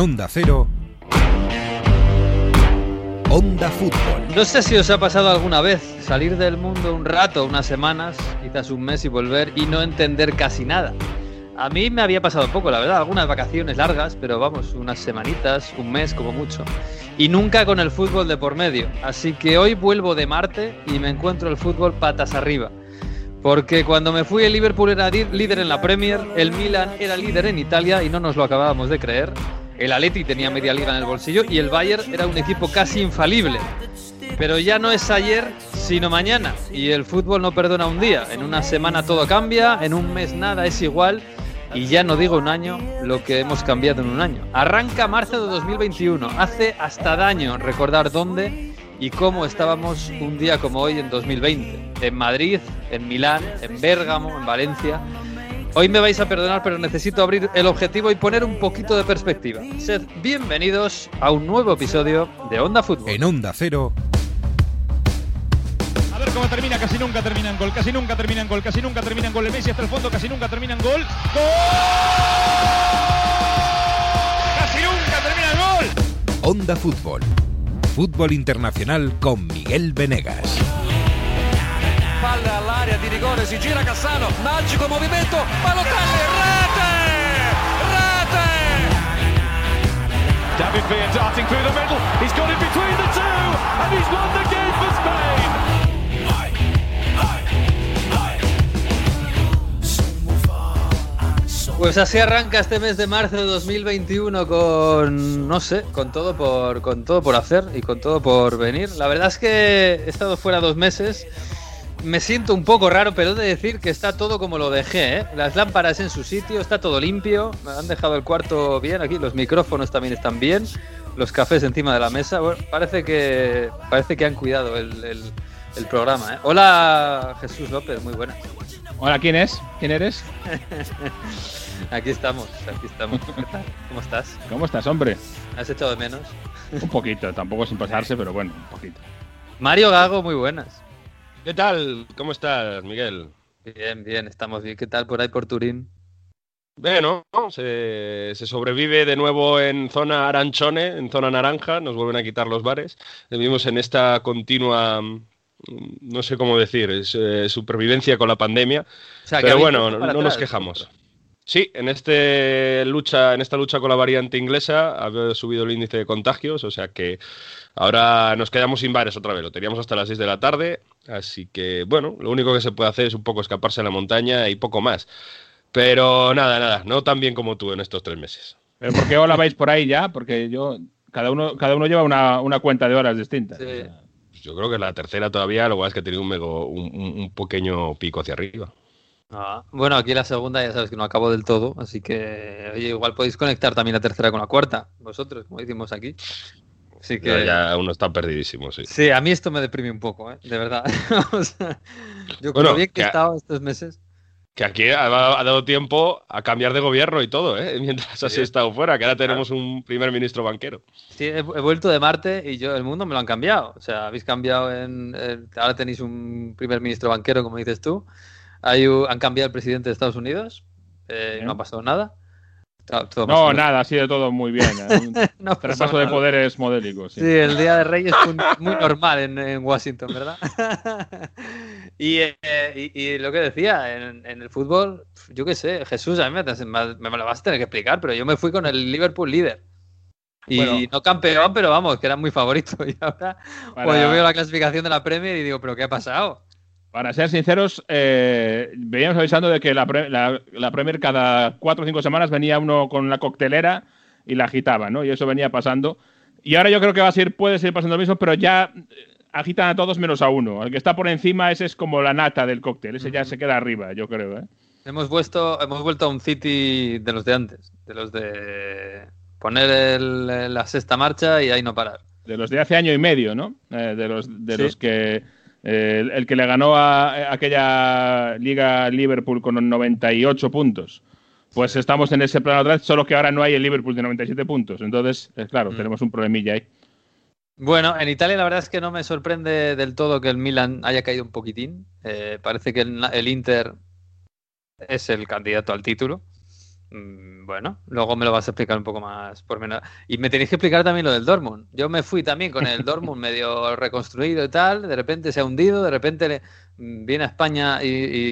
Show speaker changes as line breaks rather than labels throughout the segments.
Onda Cero. Onda Fútbol.
No sé si os ha pasado alguna vez salir del mundo un rato, unas semanas, quizás un mes y volver y no entender casi nada. A mí me había pasado poco, la verdad, algunas vacaciones largas, pero vamos, unas semanitas, un mes como mucho. Y nunca con el fútbol de por medio. Así que hoy vuelvo de Marte y me encuentro el fútbol patas arriba. Porque cuando me fui el Liverpool era líder en la Premier, el Milan era líder en Italia y no nos lo acabábamos de creer. El Atleti tenía media liga en el bolsillo y el Bayern era un equipo casi infalible. Pero ya no es ayer, sino mañana. Y el fútbol no perdona un día. En una semana todo cambia, en un mes nada es igual. Y ya no digo un año lo que hemos cambiado en un año. Arranca marzo de 2021. Hace hasta daño recordar dónde y cómo estábamos un día como hoy en 2020. En Madrid, en Milán, en Bérgamo, en Valencia. Hoy me vais a perdonar, pero necesito abrir el objetivo y poner un poquito de perspectiva. Sed bienvenidos a un nuevo episodio de Onda Fútbol.
En Onda Cero.
A ver cómo termina, casi nunca termina en gol, casi nunca termina en gol, casi nunca termina en gol. El Messi hasta el fondo, casi nunca termina en gol. ¡Gol! ¡Casi nunca termina en gol!
Onda Fútbol. Fútbol internacional con Miguel Venegas.
Palla all'area di rigore, si gira Cassano, magico movimento, Balotelli, rete! Rete!
David Villa darting through the middle. He's got it between the two, and he's won the game for Spain.
Pues así arranca este mes de marzo de 2021 con no sé, con todo por con todo por hacer y con todo por venir. La verdad es que he estado fuera dos meses. Me siento un poco raro, pero he de decir que está todo como lo dejé, ¿eh? Las lámparas en su sitio, está todo limpio. Me han dejado el cuarto bien aquí, los micrófonos también están bien, los cafés encima de la mesa. Bueno, parece que parece que han cuidado el, el- el programa, ¿eh? Hola Jesús López, muy buena.
Hola, ¿quién es? ¿Quién eres?
Aquí estamos, aquí estamos. ¿Qué tal? ¿Cómo estás?
¿Cómo estás, hombre?
¿Has echado de menos?
Un poquito, tampoco sin pasarse, pero bueno, un poquito.
Mario Gago, muy buenas.
¿Qué tal? ¿Cómo estás, Miguel?
Bien, bien, estamos bien. ¿Qué tal por ahí por Turín?
Bueno, se, se sobrevive de nuevo en zona aranchone, en zona naranja, nos vuelven a quitar los bares. Vivimos en esta continua, mm, no sé cómo decir, es, eh, supervivencia con la pandemia.
O sea,
Pero bueno, no, nos quejamos. Sí, en, este lucha, en esta lucha con la variante inglesa ha subido el índice de contagios, o sea que ahora nos quedamos sin bares otra vez. Lo teníamos hasta las 6 de la tarde, así que bueno, lo único que se puede hacer es un poco escaparse a la montaña y poco más. Pero nada, nada, no tan bien como tú en estos tres meses.
¿Pero por qué os la vais por ahí ya? Porque yo, cada uno, cada uno lleva una, una cuenta de horas distintas.
Sí.
O sea,
Pues Yo creo que la tercera todavía, lo que pasa es que ha tenido un, mego- un, un- un pequeño pico hacia arriba.
Ah, bueno, aquí la segunda ya sabes que no acabo del todo, así que oye, igual podéis conectar también la tercera con la cuarta, vosotros, como decimos aquí. Así que
Ya, ya uno está perdidísimo, sí.
sí, a mí esto me deprime un poco, ¿eh? de verdad. O sea, yo
Bueno,
lo bien que he estado estos meses.
Que aquí ha, ha dado tiempo a cambiar de gobierno y todo, ¿eh? Mientras has
Sí.
estado fuera, que ahora tenemos un primer ministro banquero.
Sí, he, he vuelto de Marte y yo el mundo me lo han cambiado. O sea, habéis cambiado en, en- ahora tenéis un primer ministro banquero, como dices tú. Hay han cambiado el presidente de Estados Unidos. eh, no ha pasado nada. Todo- todo
No, nada, ha sido todo muy bien. ¿eh? Un
no
traspaso de poderes modélicos. sí.
Sí, el Día de Reyes fue muy normal en, en Washington, ¿verdad? y, eh, y- y lo que decía, en, en el fútbol, yo qué sé, Jesús, a mí me, me- me lo vas a tener que explicar, pero yo me fui con el Liverpool líder. Y
Bueno.
no campeón, pero vamos, que era muy favorito. Y ahora
Para-
pues yo veo la clasificación de la Premier y digo, ¿pero qué ha pasado?
Para ser sinceros, eh, veníamos avisando de que la, pre- la- la Premier cada cuatro o cinco semanas venía uno con la coctelera y la agitaba, ¿no? Y eso venía pasando. Y ahora yo creo que va a ser, puede seguir pasando lo mismo, pero ya eh, agitan a todos menos a uno. El que está por encima, ese es como la nata del cóctel. Ese ya se queda arriba, yo creo, ¿eh?
Hemos vuelto, hemos vuelto a un City de los de antes, de los de poner el- la sexta marcha y ahí no parar.
De los de hace año y medio, ¿no? Eh, de los, de
Sí.
los que. Eh, el, el que le ganó a, a aquella Liga Liverpool con 98 puntos. Pues estamos en ese plano otra vez, solo que ahora no hay el Liverpool de 97 puntos. Entonces, eh, claro,
Mm.
tenemos un problemilla ahí.
Bueno, en Italia la verdad es que no me sorprende del todo que el Milan haya caído un poquitín. Eh, parece que el, el Inter es el candidato al título. Mm, Bueno, luego me lo vas a explicar un poco más por menos. Y me tenéis que explicar también lo del Dortmund. Yo me fui también con el Dortmund medio reconstruido y tal, de repente se ha hundido, de repente le- mm, viene a España y,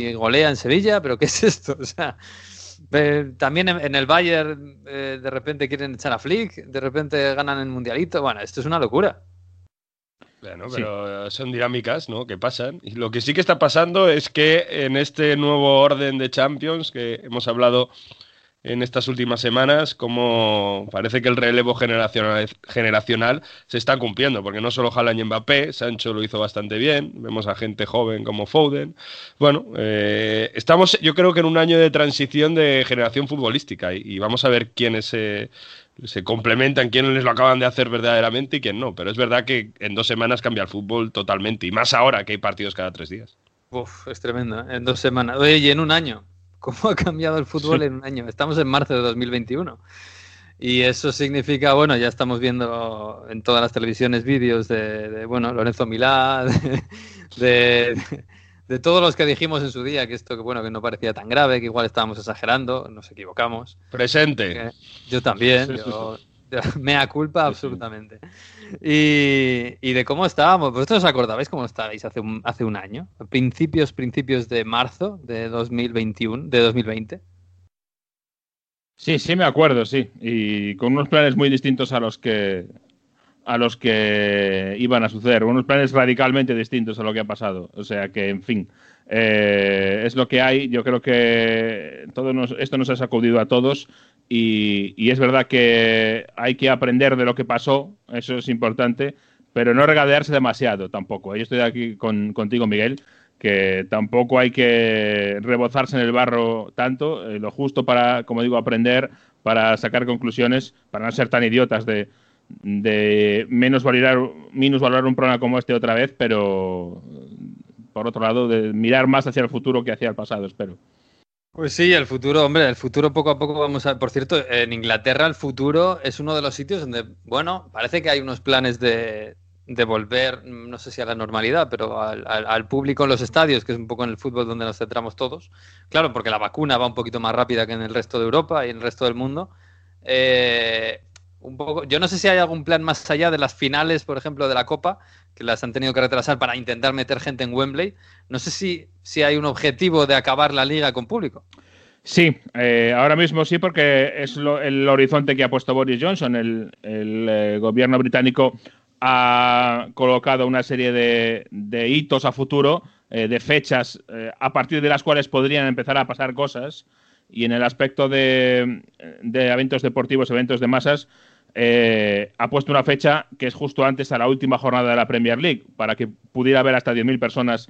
y golea en Sevilla, pero ¿qué es esto? O sea, eh, también en, en el Bayern eh, de repente quieren echar a Flick, de repente ganan el Mundialito. Bueno, esto es una locura.
Bueno, pero son dinámicas, ¿no? Que pasan. Y lo que sí que está pasando es que en este nuevo orden de Champions que hemos hablado en estas últimas semanas, como parece que el relevo generacional, se está cumpliendo, porque no solo Haaland y Mbappé, Sancho lo hizo bastante bien, vemos a gente joven como Foden. Bueno, eh, estamos yo creo que en un año de transición de generación futbolística y, y vamos a ver quiénes se, se complementan, quiénes lo acaban de hacer verdaderamente y quién no. Pero es verdad que en dos semanas cambia el fútbol totalmente, y más ahora que hay partidos cada tres días.
Uf, es tremendo, ¿eh? En dos semanas. Oye, y en un año. ¿Cómo ha cambiado el fútbol
Sí.
en un año? Estamos en marzo de 2021. Y eso significa, bueno, ya estamos viendo en todas las televisiones vídeos de, de, bueno, Lorenzo Milá, de, de, de todos los que dijimos en su día que esto, que bueno, que no parecía tan grave, que igual estábamos exagerando, nos equivocamos.
Presente.
Yo también,
Sí, sí,
yo, yo- mea culpa absolutamente. Y, y de cómo estábamos, ¿vosotros os acordabais cómo estabais hace un, hace un año? Principios, principios de marzo de 2021, de 2020.
Sí, sí me acuerdo, sí. Y con unos planes muy distintos a los que a los que iban a suceder, unos planes radicalmente distintos a lo que ha pasado. O sea que, en fin, eh, es lo que hay. Yo creo que todo nos- esto nos ha sacudido a todos y, y es verdad que hay que aprender de lo que pasó, eso es importante, pero no regadearse demasiado tampoco. Yo estoy aquí con, contigo, Miguel, que tampoco hay que rebozarse en el barro tanto, eh, lo justo para, como digo, aprender, para sacar conclusiones, para no ser tan idiotas de, de menos valorar, menos valorar un programa como este otra vez, pero por otro lado, de mirar más hacia el futuro que hacia el pasado, espero.
Pues sí, el futuro, hombre, el futuro poco a poco vamos a... Por cierto, en Inglaterra el futuro es uno de los sitios donde, bueno, parece que hay unos planes de, de volver, no sé si a la normalidad, pero al, al- público en los estadios, que es un poco en el fútbol donde nos centramos todos. Claro, porque la vacuna va un poquito más rápida que en el resto de Europa y en el resto del mundo. Eh, un poco, yo no sé si hay algún plan más allá de las finales, por ejemplo, de la Copa, que las han tenido que retrasar para intentar meter gente en Wembley. No sé si, si hay un objetivo de acabar la liga con público.
Sí, eh, ahora mismo sí, porque es el horizonte que ha puesto Boris Johnson. El, eh, gobierno británico ha colocado una serie de, hitos a futuro, eh, de fechas a partir de las cuales podrían empezar a pasar cosas. Y en el aspecto de, de eventos deportivos, eventos de masas, ha puesto una fecha que es justo antes a la última jornada de la Premier League, para que pudiera haber hasta 10.000 personas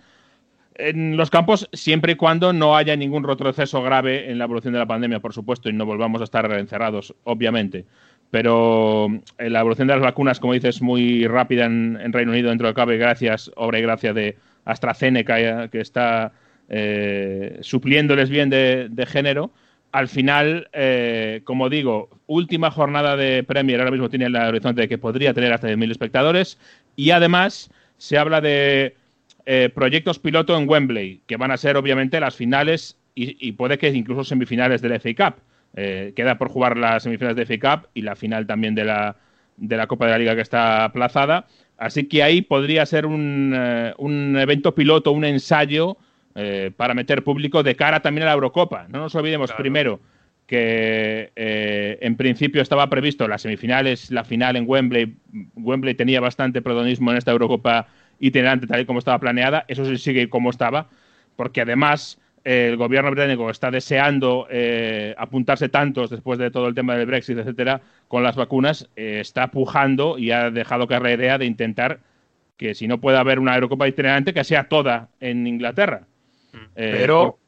en los campos, siempre y cuando no haya ningún retroceso grave en la evolución de la pandemia, por supuesto, y no volvamos a estar encerrados, obviamente. Pero eh, la evolución de las vacunas, como dices, muy rápida en, Reino Unido, dentro de cabe, gracias, obra y gracia de AstraZeneca, que está eh, supliéndoles bien de, de género. Al final, eh, como digo, última jornada de Premier, ahora mismo tiene el horizonte de que podría tener hasta 10.000 espectadores, y además se habla de eh, proyectos piloto en Wembley, que van a ser obviamente las finales y, y puede que incluso semifinales del FA Cup. Eh, queda por jugar las semifinales de FA Cup y la final también de la, de la Copa de la Liga que está aplazada. Así que ahí podría ser un, eh, un evento piloto, un ensayo eh, para meter público de cara también a la Eurocopa. No nos olvidemos
Claro.
primero que eh, en principio estaba previsto las semifinales, la final en Wembley. Wembley tenía bastante protagonismo en esta Eurocopa itinerante tal y como estaba planeada. Eso sí sigue como estaba, porque además el gobierno británico está deseando eh, apuntarse tantos después de todo el tema del Brexit, etcétera, con las vacunas, eh, está pujando y ha dejado caer la idea de intentar que si no puede haber una Eurocopa itinerante, que sea toda en Inglaterra. Eh,
Pero,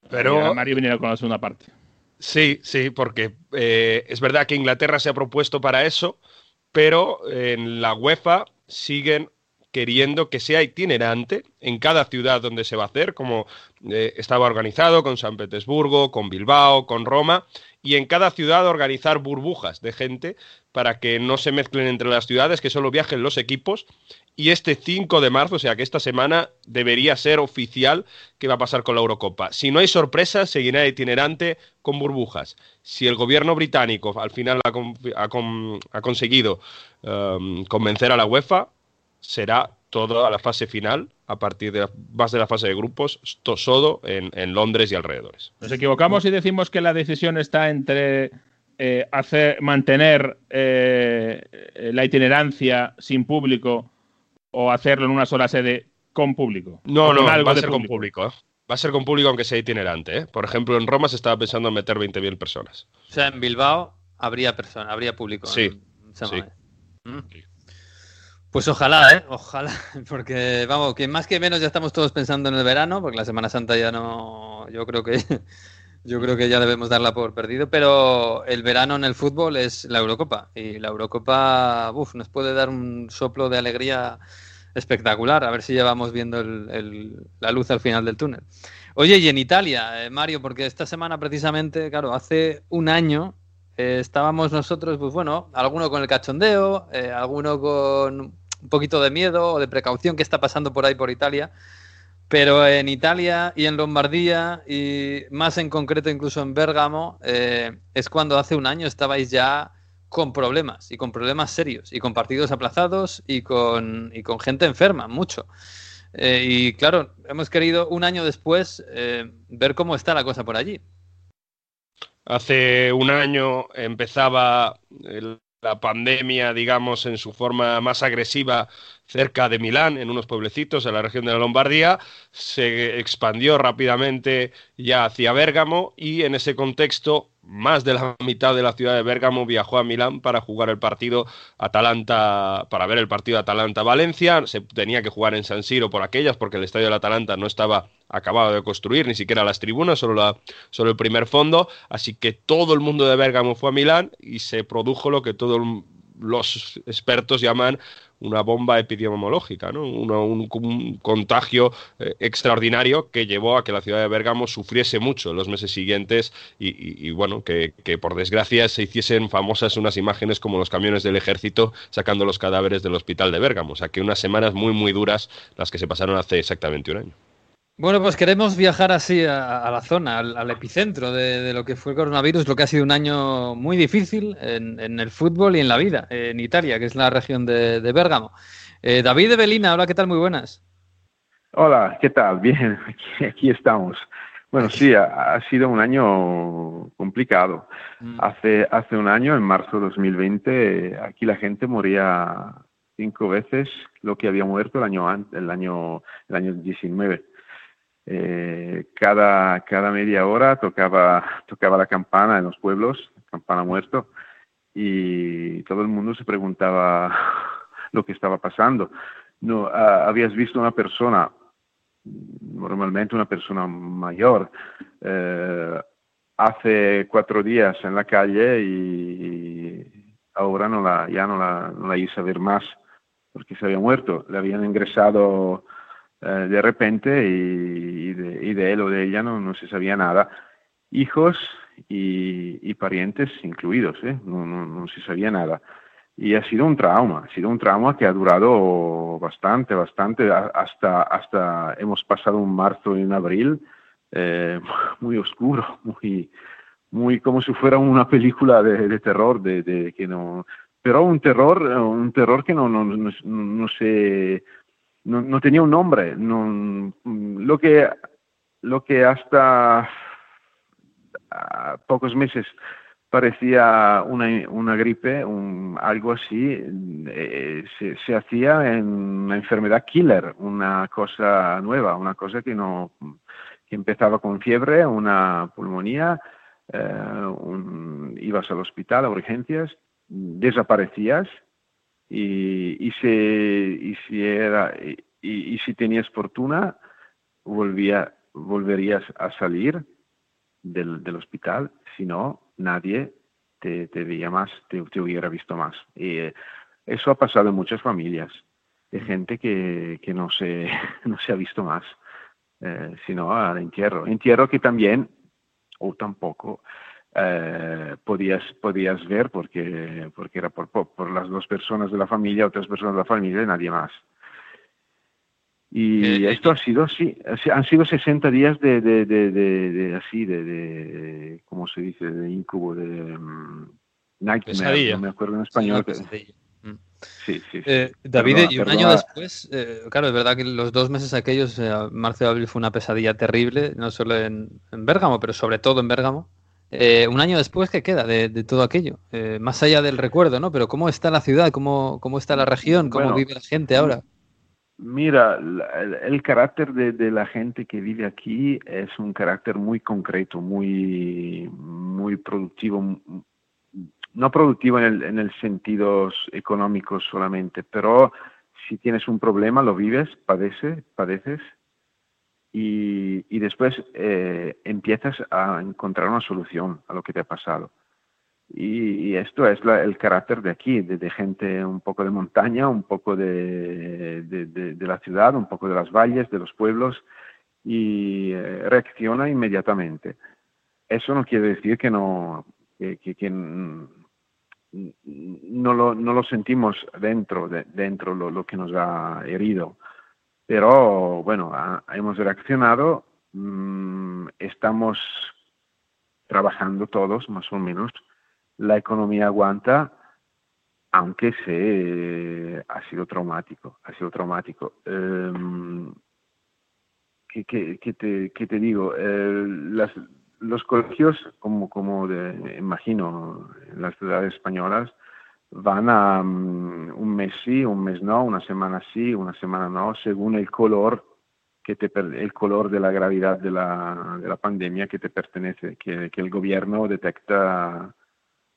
por-
pero
Mario viene con la segunda parte.
Sí, sí, porque es verdad que Inglaterra se ha propuesto para eso, pero en la UEFA siguen queriendo que sea itinerante en cada ciudad donde se va a hacer, como eh, estaba organizado con San Petersburgo, con Bilbao, con Roma, y en cada ciudad organizar burbujas de gente para que no se mezclen entre las ciudades, que solo viajen los equipos y este 5 de marzo, o sea que esta semana debería ser oficial qué va a pasar con la Eurocopa. Si no hay sorpresas, seguirá itinerante con burbujas. Si el gobierno británico al final ha, conseguido um, convencer a la UEFA, será toda la fase final a partir de la, más de la fase de grupos, todo en, Londres y alrededores.
Nos equivocamos si decimos que la decisión está entre eh, hacer, mantener eh, la itinerancia sin público o hacerlo en una sola sede con público?
No, no, va a ser con público. ¿eh? Va a ser con público aunque sea itinerante. ¿eh? Por ejemplo, en Roma se estaba pensando en meter 20.000 personas.
O sea, en Bilbao habría personas, habría público.
Sí.
Mm. Pues ojalá, ¿eh? Ojalá, porque vamos, que más que menos ya estamos todos pensando en el verano, porque la Semana Santa ya no, yo creo que yo creo que ya debemos darla por perdido, pero el verano en el fútbol es la Eurocopa y la Eurocopa uf, nos puede dar un soplo de alegría espectacular, a ver si ya vamos viendo la luz al final del túnel. Oye, y en Italia, eh, Mario, porque esta semana precisamente, claro, hace un año eh, estábamos nosotros, pues bueno, alguno con el cachondeo, eh, alguno con un poquito de miedo o de precaución que está pasando por ahí por Italia. Pero en Italia y en Lombardía, y más en concreto incluso en Bérgamo, eh, es cuando hace un año estabais ya con problemas, y con problemas serios, y con partidos aplazados, y con, y con gente enferma, mucho. Eh, y claro, hemos querido un año después eh, ver cómo está la cosa por allí.
Hace un año empezaba la pandemia, digamos, en su forma más agresiva cerca de Milán, en unos pueblecitos de la región de la Lombardía, se expandió rápidamente ya hacia Bérgamo y en ese contexto más de la mitad de la ciudad de Bérgamo viajó a Milán para jugar el partido Atalanta, para ver el partido Atalanta-Valencia. Se tenía que jugar en San Siro por aquellas, porque el estadio del Atalanta no estaba acabado de construir, ni siquiera las tribunas, solo, la, solo el primer fondo. Así que todo el mundo de Bérgamo fue a Milán y se produjo lo que todos los expertos llaman una bomba epidemiológica, ¿no? un, contagio eh, extraordinario que llevó a que la ciudad de Bérgamo sufriese mucho en los meses siguientes y, bueno, que, por desgracia se hiciesen famosas unas imágenes como los camiones del ejército sacando los cadáveres del hospital de Bérgamo. O sea que unas semanas muy, muy duras las que se pasaron hace exactamente un año.
Bueno, pues queremos viajar así a, la zona, al, epicentro de, lo que fue el coronavirus, lo que ha sido un año muy difícil en, el fútbol y en la vida, en Italia, que es la región de, Bérgamo. Eh, David de Belina, hola, ¿qué tal? Muy buenas.
Hola, ¿qué tal? Bien, aquí, estamos. Bueno, sí, ha, sido un año complicado. Mm. Hace, hace un año, en marzo de 2020, aquí la gente moría cinco veces lo que había muerto el año, el año, el año 19 eh, cada, cada media hora tocaba, tocaba la campana en los pueblos, campana muerto, y todo el mundo se preguntaba lo que estaba pasando. No, ah, habías visto una persona, normalmente una persona mayor, eh, hace cuatro días en la calle y ahora no la, ya no la, no la hice ver más porque se había muerto. Le habían ingresado eh, de repente y, de, él o de ella no, no se sabía nada. Hijos y, parientes incluidos, ¿eh? no, no, no, se sabía nada. Y ha sido un trauma, ha sido un trauma que ha durado bastante, bastante, hasta, hasta hemos pasado un marzo y un abril eh, muy oscuro, muy, muy como si fuera una película de, terror, de, que no, pero un terror, un terror que no, no, no, no se no, tenía un nombre. No, lo, que, lo que hasta pocos meses parecía una, una gripe, un, algo así, eh, se, se, hacía en una enfermedad killer, una cosa nueva, una cosa que no que empezaba con fiebre, una pulmonía, eh, ibas al hospital a urgencias, desaparecías y, y, y si era y, si tenías fortuna volvía, volverías a salir del, del hospital. Si no nadie te, te veía más te, te, hubiera visto más. Y eh, eso ha pasado en muchas familias de gente que, que no se no se ha visto más eh, sino al entierro. Entierro que también o tampoco eh, podías, podías ver porque, porque era por, por, las dos personas de la familia, otras personas de la familia y nadie más. Y
Eh,
esto ha sido, sí, han sido 60 días de, de, de, de así, de, de, ¿cómo se dice? De incubo, de um, nightmare,
Pesadilla.
no me acuerdo en español.
Sí. Mm.
sí, sí, sí.
Eh, David,
Perdona,
y un
perdona.
año después, eh, claro, es verdad que los dos meses aquellos, eh, marzo y abril, fue una pesadilla terrible, no solo en, en Bérgamo, pero sobre todo en Bérgamo. Eh, un año después, ¿qué queda de, de todo aquello? Eh, más allá del recuerdo, ¿no? Pero ¿cómo está la ciudad? ¿Cómo, cómo está la región? ¿Cómo
Bueno,
vive la gente ahora?
Mira, el, el carácter de, de la gente que vive aquí es un carácter muy concreto, muy, muy productivo, no productivo en el, en el sentido económico solamente, pero si tienes un problema lo vives, padece, padeces y, después eh, empiezas a encontrar una solución a lo que te ha pasado. Y, esto es el carácter de aquí, de, gente un poco de montaña, un poco de, de- la ciudad, un poco de las valles, de los pueblos, y eh, reacciona inmediatamente. Eso no quiere decir que no, que, que- no, lo, no lo sentimos dentro, de, dentro lo, lo que nos ha herido. Pero bueno, hemos reaccionado, mm, estamos trabajando todos más o menos la economía aguanta, aunque se ha sido traumático, ha sido traumático. Em, ¿qué, qué- qué te, qué te digo? Eh, las- los colegios, como, como de- imagino en las ciudades españolas, van a mm, un mes sí, un mes no, una semana sí, una semana no, según el color que te el color de la gravedad de la, de la pandemia que te pertenece, que, que el gobierno detecta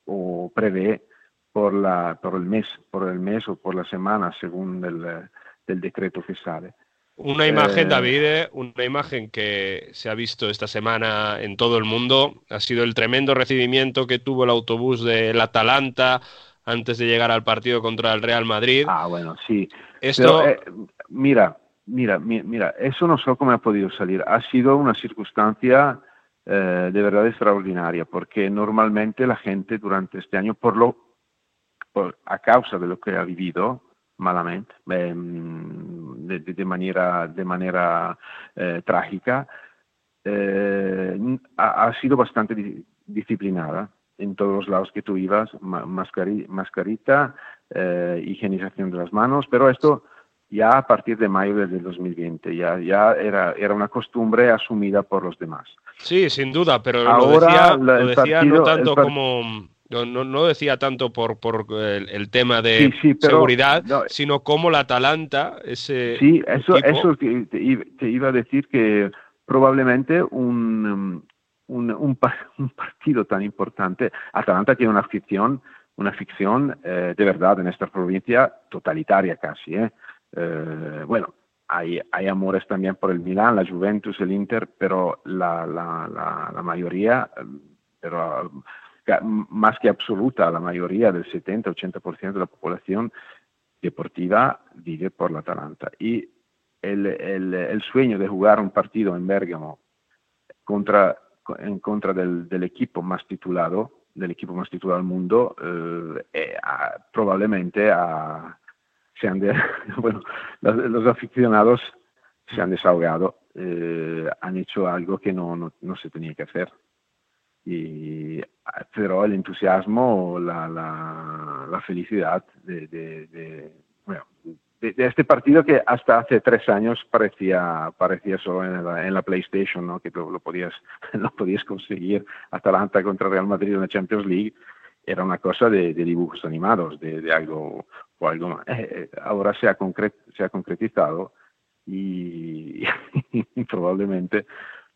o prevé por, la, por el mes, por el mes o por la semana, según el, del decreto que sale.
Una imagen,
Eh,
David, eh, una imagen que se ha visto esta semana en todo el mundo ha sido el tremendo recibimiento que tuvo el autobús del Atalanta antes de llegar al partido contra el Real Madrid.
Ah, bueno, sí.
Esto,
Pero, eh, mira, mira, mi- mira, eso no sé cómo ha podido salir. Ha sido una circunstancia eh, de verdad extraordinaria, porque normalmente la gente durante este año, por lo, por- a causa de lo que ha vivido malamente, ehm, de, manera, de manera eh, trágica, eh, ha, ha sido bastante di- disciplinada en todos los lados que tú ibas, ma- mascari- mascarita, eh, higienización de las manos, pero esto ya a partir de mayo del 2020, ya, ya era, era una costumbre asumida por los demás.
sí, sin duda, pero lo
Ahora,
decía,
la-
lo decía
partido-
no tanto como... No, no, decía tanto por, por el, el tema de
Sí, sí, pero-
seguridad,
no,
sino como la Atalanta, ese
Sí, eso,
equipo-
eso te, te iba- a decir que probablemente un, un, un un partido tan importante, Atalanta tiene una afición, una ficción eh, de verdad en esta provincia totalitaria casi. ¿eh? Eh, bueno, hay, hay amores también por el Milán, la Juventus, el Inter, pero la, la, la, la mayoría, eh, pero ca- más que absoluta, la mayoría del 70-80% de la población deportiva vive por la Atalanta. Y el, el, el sueño de jugar un partido en Bérgamo contra, en contra del, del equipo más titulado, del equipo más titulado del mundo, eh, eh, ah, probablemente ah, se han de- bueno, los, los aficionados se han desahogado, eh, han hecho algo que no, no, no se tenía que hacer. Y, pero el entusiasmo, la, la, la felicidad de, de- de- de, de este partido que hasta hace tres años parecía, parecía solo en la, en la PlayStation, ¿no? que lo, lo podías, lo podías conseguir. Atalanta contra Real Madrid en la Champions League era una cosa de, de dibujos animados, de, de algo o algo más. Eh, eh, ahora se ha, concre- se ha concretizado y, y probablemente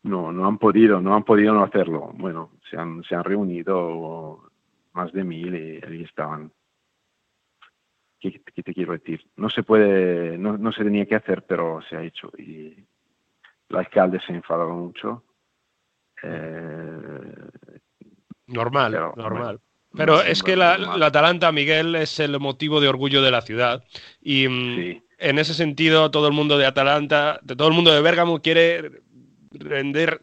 no, no han podido, no han podido no hacerlo. Bueno, se han, se han reunido más de mil y ahí estaban. ¿Qué, qué te quiero decir? No se puede, no, no se tenía que hacer, pero se ha hecho y el alcalde se enfadó mucho. Eh,
Normal,
Pero,
normal. Pero
no,
es que la, la Atalanta, Miguel, es el motivo de orgullo de la ciudad. Y mm,
Sí.
en ese sentido, todo el mundo de Atalanta, de todo el mundo de Bérgamo quiere render,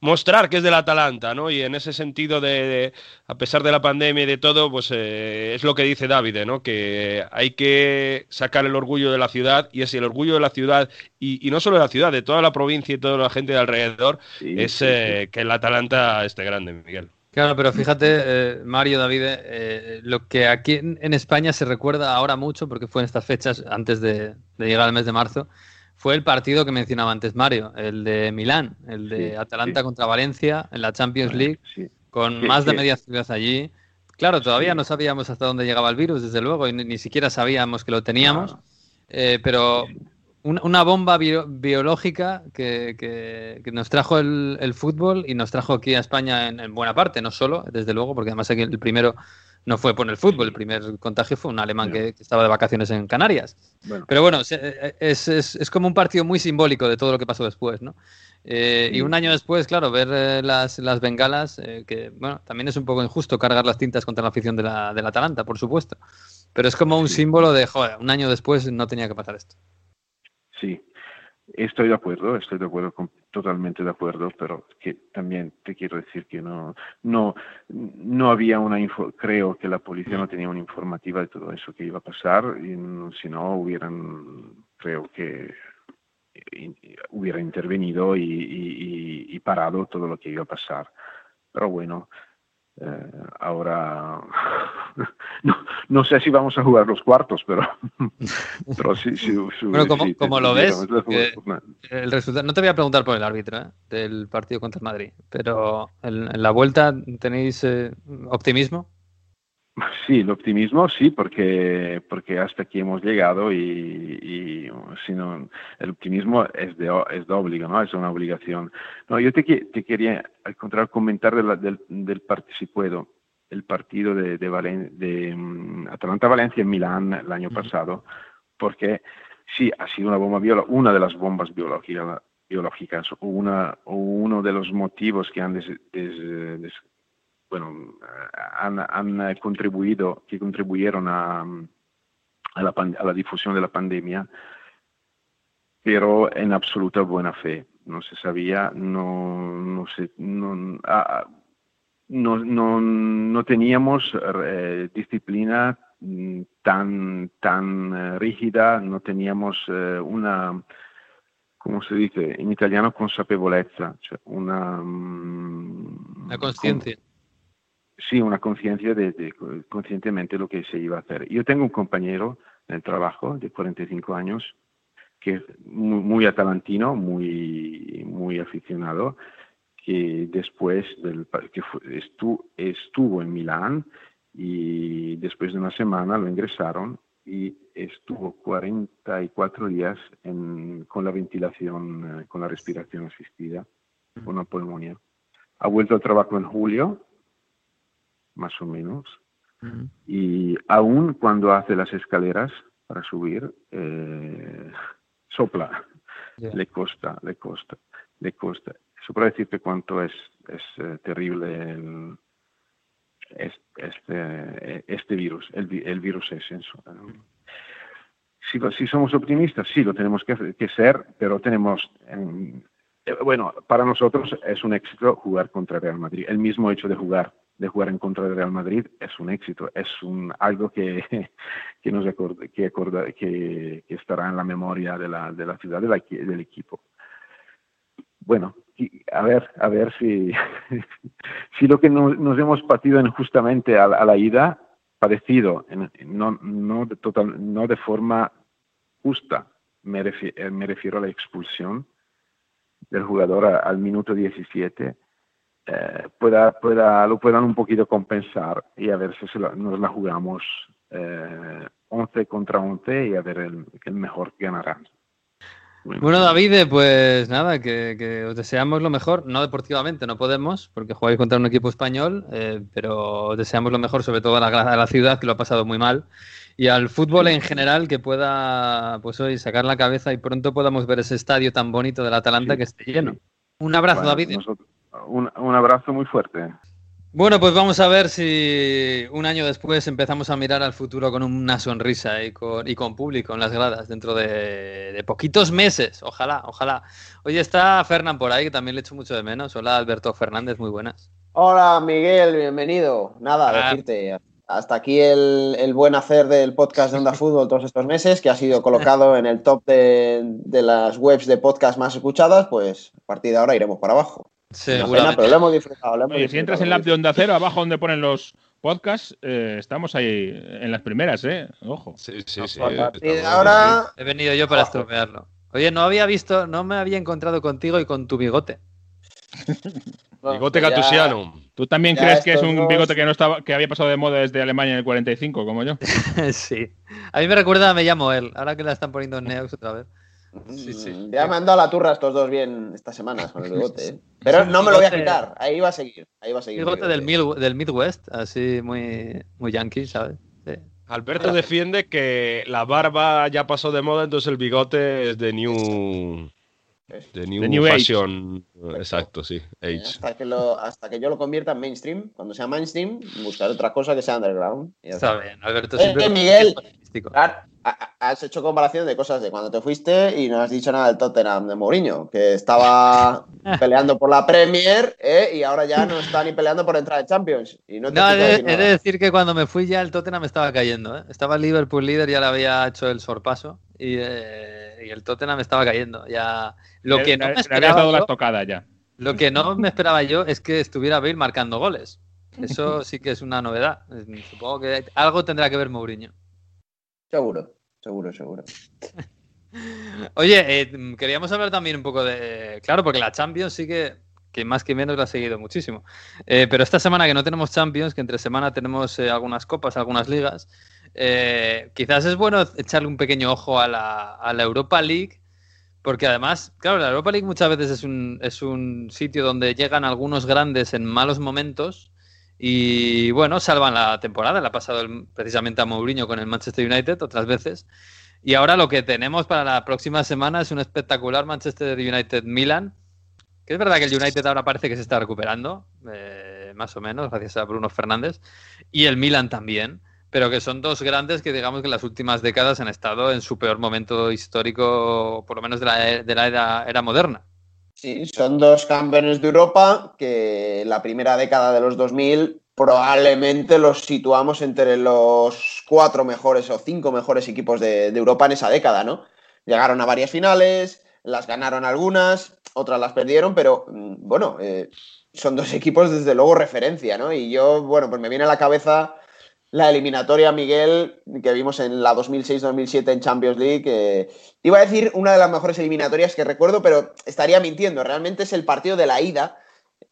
mostrar que es del Atalanta, ¿no? Y en ese sentido de, a pesar de la pandemia y de todo, pues eh, es lo que dice David, ¿no? Que hay que sacar el orgullo de la ciudad y es el orgullo de la ciudad y, no solo de la ciudad, de toda la provincia y toda la gente de alrededor, es eh, que el Atalanta esté grande, Miguel.
Claro, pero fíjate, eh, Mario, David, eh, lo que aquí en, España se recuerda ahora mucho, porque fue en estas fechas, antes de, llegar al mes de marzo, fue el partido que mencionaba antes Mario, el de Milán, el de Atalanta contra Valencia en la Champions League, con más de media ciudad allí. Claro, todavía no sabíamos hasta dónde llegaba el virus, desde luego, y ni, siquiera sabíamos que lo teníamos, eh, pero una, bomba biológica que, nos trajo el, fútbol y nos trajo aquí a España en, buena parte, no solo, desde luego, porque además aquí el primero no fue por el fútbol, el primer contagio fue un alemán que, estaba de vacaciones en Canarias. Pero bueno, es, como un partido muy simbólico de todo lo que pasó después, ¿no? Eh, y un año después, claro, ver eh, las, bengalas, eh, que bueno, también es un poco injusto cargar las tintas contra la afición de la, del Atalanta, por supuesto. Pero es como un símbolo de, joder, un año después no tenía que pasar esto.
Sí, estoy de acuerdo, estoy de acuerdo, totalmente de acuerdo, pero que también te quiero decir que no, no, no había una info, creo que la policía no tenía una informativa de todo eso que iba a pasar, y si no hubieran, creo que hubiera intervenido y parado todo lo que iba a pasar. Pero bueno, eh, ahora no, sé si vamos a jugar los cuartos, pero, pero sí, sí,
como, lo ves, el resultado, no te voy a preguntar por el árbitro ¿eh? del partido contra Madrid, pero en, la vuelta tenéis eh, optimismo.
Sí, el optimismo sí, porque, porque hasta aquí hemos llegado y, si no, el optimismo es, de, es doble, ¿no? Es una obligación. No, yo te, te quería, al contrario, comentar del, del si puedo, el partido de, de, de mm, Atalanta-Valencia en Milán el año pasado, porque sí, ha sido una bomba biológica, una de las bombas biológicas, biológicas una, uno de los motivos que han des, bueno, han, han, contribuido, que contribuyeron a, a, la, a, la, difusión de la pandemia, pero en absoluta buena fe. No se sabía, no, no, se, no, no, no, no, teníamos eh, disciplina mm, tan, tan eh, rígida, no teníamos eh, una, ¿cómo se dice? En italiano, consapevolezza, cioè una...
Mm, una conciencia
sí, una conciencia de, conscientemente lo que se iba a hacer. Yo tengo un compañero en el trabajo de 45 años que es muy, atalantino, muy, muy aficionado, que después del, que estuvo, en Milán y después de una semana lo ingresaron y estuvo 44 días con la ventilación, eh, con la respiración asistida, con una pulmonía. Ha vuelto al trabajo en julio más o menos. Y aún cuando hace las escaleras para subir, eh, sopla. Le costa, le costa, le costa. Eso para decirte cuánto es, es eh, terrible este, este virus, el, el virus es eso. Si, si, somos optimistas, sí, lo tenemos que, que ser, pero tenemos... Eh, bueno, para nosotros es un éxito jugar contra Real Madrid. El mismo hecho de jugar de jugar en contra del Real Madrid es un éxito, es un, algo que, que, nos que, que, que, estará en la memoria de la, de la ciudad del equipo. Bueno, a ver, a ver si, si lo que nos, hemos partido injustamente a, la ida, parecido, no, no, de total, no de forma justa, me, me refiero a la expulsión del jugador al minuto 17, eh, pueda, pueda, lo puedan un poquito compensar y a ver si nos la jugamos eh, 11 contra 11 y a ver el, el mejor ganará.
Bueno, David, pues nada, que, os deseamos lo mejor, no deportivamente, no podemos, porque jugáis contra un equipo español, eh, pero os deseamos lo mejor, sobre todo a la, a la, ciudad, que lo ha pasado muy mal, y al fútbol en general, que pueda, pues hoy, sacar la cabeza y pronto podamos ver ese estadio tan bonito del Atalanta que esté lleno. Un abrazo, David.
Un, un abrazo muy fuerte.
Bueno, pues vamos a ver si un año después empezamos a mirar al futuro con una sonrisa y con, y con público en las gradas dentro de, de poquitos meses. Ojalá, ojalá. Oye, está Fernán por ahí, que también le echo mucho de menos. Hola, Alberto Fernández, muy buenas.
Hola, Miguel, bienvenido. Nada, decirte, hasta aquí el, el buen hacer del podcast de Onda Fútbol todos estos meses, que ha sido colocado en el top de, de las webs de podcast más escuchadas, pues a partir de ahora iremos para abajo. Pena,
Seguramente.
pero lo hemos disfrutado. lo hemos
Oye, si entras en la app de Onda Cero, abajo donde ponen los podcasts, eh, estamos ahí en las primeras, ¿eh? Ojo.
Sí, sí, sí.
Ahora,
He venido yo para estropearlo. Oye, no había visto, no me había encontrado contigo y con tu bigote.
bueno,
Bigote
pues ya-
Gatusiano.
¿Tú también crees que es un
dos-
bigote que no estaba, que había pasado de moda desde Alemania en el 45, como yo?
sí. A mí me recuerda a Me llamo él, ahora que la están poniendo en Neox otra vez. Sí, sí.
Mm, Ya me han dado la turra estos dos bien estas semanas con el bigote. ¿eh? Pero no me lo voy a quitar. Ahí va a seguir. Ahí va a seguir. el
Bigote del. Mil- del Midwest, así muy, muy yankee, ¿sabes? Sí.
Alberto defiende que la barba ya pasó de moda, entonces el bigote es de new. De new,
new age.
fashion. Exacto, sí. Age.
Hasta que, lo, hasta que yo lo convierta en mainstream. Cuando sea mainstream, buscaré otra cosa que sea underground.
Está bien, Alberto.
Eh,
siempre-
Miguel. Has hecho comparación de cosas de cuando te fuiste y no has dicho nada del Tottenham de Mourinho, que estaba peleando por la Premier ¿eh? y ahora ya no está ni peleando por entrar en Champions. Y no te
No,
he
he de, he
decir
de
nada.
decir que cuando me fui ya el Tottenham estaba cayendo. ¿eh? Estaba el Liverpool líder, ya le había hecho el sorpaso y, eh, y el Tottenham estaba cayendo. Ya lo
Le-
que no me
habías dado
esperaba
la
yo,
estocada ya.
lo que no me esperaba yo es que estuviera Bale marcando goles. Eso sí que es una novedad. Supongo que algo tendrá que ver Mourinho.
Seguro, seguro, seguro.
Oye, eh, queríamos hablar también un poco de. Claro, porque la Champions sí que, que más que menos la ha seguido muchísimo. Eh, pero esta semana que no tenemos Champions, que entre semana tenemos eh, algunas copas, algunas ligas, quizás es bueno echarle un pequeño ojo a la, a la Europa League. Porque además, claro, la Europa League muchas veces es un, es un sitio donde llegan algunos grandes en malos momentos y bueno, salvan la temporada. Le ha pasado el- precisamente a Mourinho con el Manchester United otras veces. Y ahora lo que tenemos para la próxima semana es un espectacular Manchester United-Milan. Que es verdad que el United ahora parece que se está recuperando, eh, más o menos, gracias a Bruno Fernández. Y el Milan también. Pero que son dos grandes que digamos que en las últimas décadas han estado en su peor momento histórico, por lo menos de la, de la era moderna.
Sí, son dos campeones de Europa que la primera década de los 2000 probablemente los situamos entre los cuatro mejores o cinco mejores equipos de, Europa en esa década, ¿no? Llegaron a varias finales, las ganaron algunas, otras las perdieron, pero mm, bueno, eh, son dos equipos desde luego referencia, ¿no? Y yo, bueno, pues me viene a la cabeza la eliminatoria, Miguel, que vimos en la 2006-2007 en Champions League. iba a decir una de las mejores eliminatorias que recuerdo, pero estaría mintiendo. Realmente es el partido de la ida,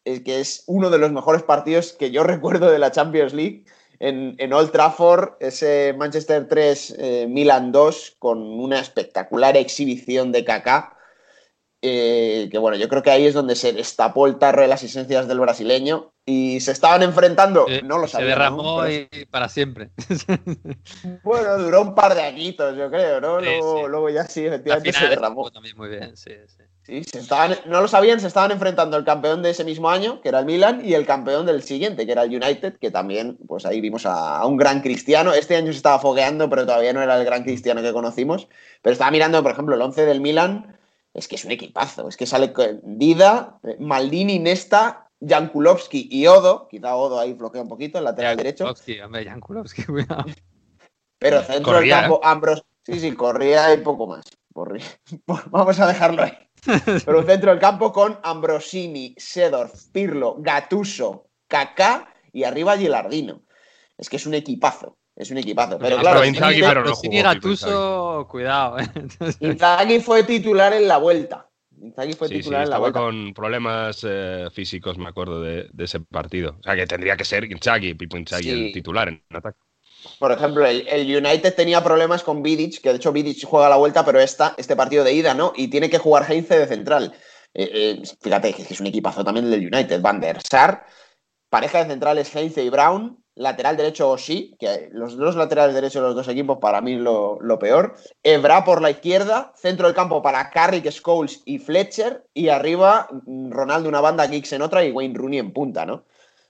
eh, que es uno de los mejores partidos que yo recuerdo de la Champions League. En, en Old Trafford, ese Manchester 3, eh, Milan 2, con una espectacular exhibición de Kaká. Eh, que bueno, yo creo que ahí es donde se destapó el tarro de las esencias del brasileño y se estaban enfrentando,
Eh,
no lo
se
sabía.
derramó
¿no?
Y para siempre.
Bueno, duró un par de añitos, yo creo, ¿no?
Sí,
luego,
sí.
luego ya sí, efectivamente se
final
derramó.
estuvo también muy bien, sí, sí.
Sí, se estaban, no lo sabían, se estaban enfrentando el campeón de ese mismo año, que era el Milan, y el campeón del siguiente, que era el United, que también, pues ahí vimos a, a un gran cristiano. Este año se estaba fogueando, pero todavía no era el gran cristiano que conocimos. Pero estaba mirando, por ejemplo, el 11 del Milan, es que es un equipazo, es que sale con Dida, eh, Maldini, Nesta, Jankulovski y Odo, quizá Odo ahí bloquea un poquito, el lateral derecho.
Hombre, Jankulovski, cuidado.
Pero centro
Corría,
del campo, Ambros. Sí, sí, corría y poco más. Corría. Vamos a dejarlo ahí. Pero centro del campo con Ambrosini, Sedorf, Pirlo, Gatuso, Kaká y arriba Gilardino. Es que es un equipazo. Es un equipazo. Pero claro,
pero Inzaghi, pero no jugó,
Gattuso, cuidado. ¿eh?
Inzaghi fue titular en la vuelta. Inzaghi fue
Sí, sí,
titular en la
estaba
vuelta.
con problemas eh, físicos, me acuerdo de, de ese partido. O sea, que tendría que ser Inzaghi, Pipo Inzaghi,
Sí.
el titular en ataque.
Por ejemplo, el, el United tenía problemas con Vidic, que de hecho Vidic juega la vuelta, pero esta, este partido de ida, ¿no? Y tiene que jugar Heinze de central. Eh, eh, fíjate que es un equipazo también el del United. Van der Sar, pareja de centrales Heinze y Brown, lateral derecho Oshie, que los dos laterales derechos de los dos equipos para mí lo, lo peor. Ebra por la izquierda, centro del campo para Carrick, Scholes y Fletcher, y arriba mm, Ronaldo una banda, Giggs en otra y Wayne Rooney en punta, ¿no?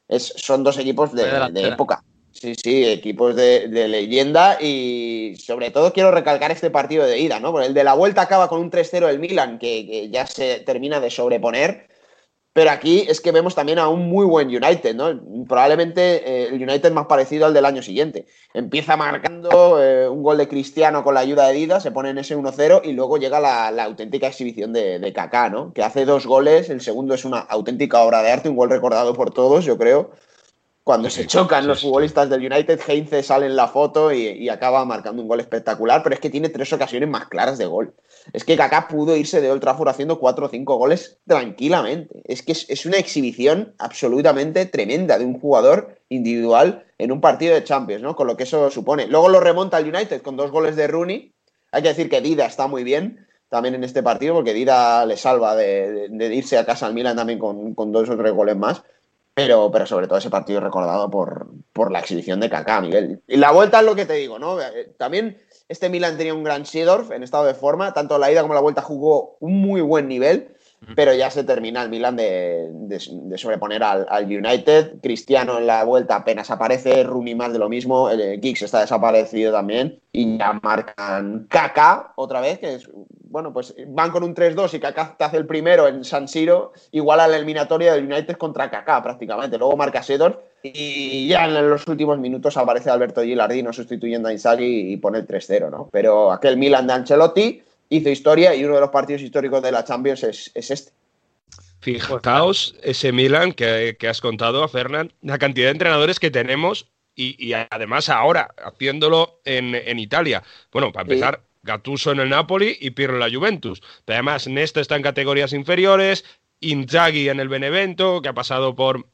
Es, son dos equipos de, época. Sí, sí, equipos de, de leyenda y sobre todo quiero recalcar este partido de ida, ¿no? Porque el de la vuelta acaba con un 3-0 el Milan que, que ya se termina de sobreponer, pero aquí es que vemos también a un muy buen United, ¿no? Probablemente eh, el United más parecido al del año siguiente. Empieza marcando eh, un gol de Cristiano con la ayuda de Dida, se pone en ese 1-0 y luego llega la, la auténtica exhibición de, de Kaká, ¿no? Que hace dos goles, el segundo es una auténtica obra de arte, un gol recordado por todos, yo creo. Cuando se chocan
sí,
los
sí,
futbolistas del United, Heinze sale en la foto y, y acaba marcando un gol espectacular, pero es que tiene tres ocasiones más claras de gol. Es que Kaká pudo irse de Old haciendo cuatro o cinco goles tranquilamente. Es que es, una exhibición absolutamente tremenda de un jugador individual en un partido de Champions, ¿no? Con lo que eso supone. Luego lo remonta el United con dos goles de Rooney. Hay que decir que Dida está muy bien también en este partido, porque Dida le salva de irse a casa al Milan también con, con dos o tres goles más. Pero, pero sobre todo ese partido recordado por, por la exhibición de Kaká, Miguel. Y la vuelta es lo que te digo, ¿no? Eh, También este Milan tenía un gran Seedorf en estado de forma. Tanto la ida como la vuelta jugó un muy buen nivel. Pero ya se termina el Milan de, de- sobreponer al, al United. Cristiano en la vuelta apenas aparece, Rooney más de lo mismo, el Giggs está desaparecido también y ya marcan Kaká otra vez, que es, bueno, pues van con un 3-2 y Kaká te hace el primero en San Siro, igual a la eliminatoria del United contra Kaká prácticamente. Luego marca Sedor y ya en los últimos minutos aparece Alberto Gilardino sustituyendo a Inzaghi y pone el 3-0, ¿no? Pero aquel Milan de Ancelotti hizo historia y uno de los partidos históricos de la Champions es, es este.
Fijaos ese Milan que, que has contado, a Fernand, la cantidad de entrenadores que tenemos y, y además ahora haciéndolo en, en Italia. Bueno, para
Sí.
empezar, Gattuso en el Napoli y Pirlo en la Juventus. Pero además, Nesta está en categorías inferiores, Inzaghi en el Benevento, que ha pasado por,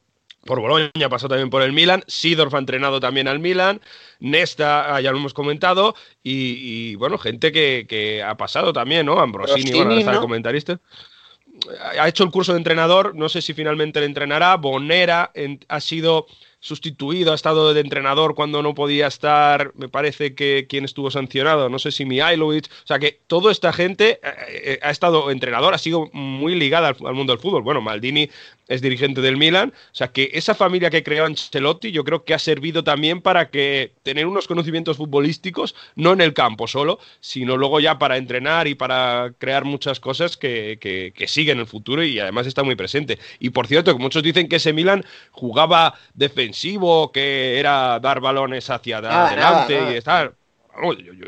por Boloña, ha pasado también por el Milan, Sidorf ha entrenado también al Milan, Nesta, ah, ya lo hemos comentado, y, y, bueno, gente que, que ha pasado también, ¿no? Ambrosini, bueno, está comentarista ha hecho el curso de entrenador, no sé si finalmente le entrenará. Bonera en- ha sido sustituido, ha estado de entrenador cuando no podía estar, me parece que quien estuvo sancionado, no sé si Mihailovic, o sea que toda esta gente eh, eh, ha estado entrenador, ha sido muy ligada al, mundo del fútbol. Bueno, Maldini es dirigente del Milan, o sea que esa familia que creó Ancelotti yo creo que ha servido también para que tener unos conocimientos futbolísticos, no en el campo solo, sino luego ya para entrenar y para crear muchas cosas que, que, que siguen en el futuro y además está muy presente. Y por cierto, que muchos dicen que ese Milan jugaba que era dar balones hacia
Nada,
adelante
nada, nada.
y estar... Yo- yo-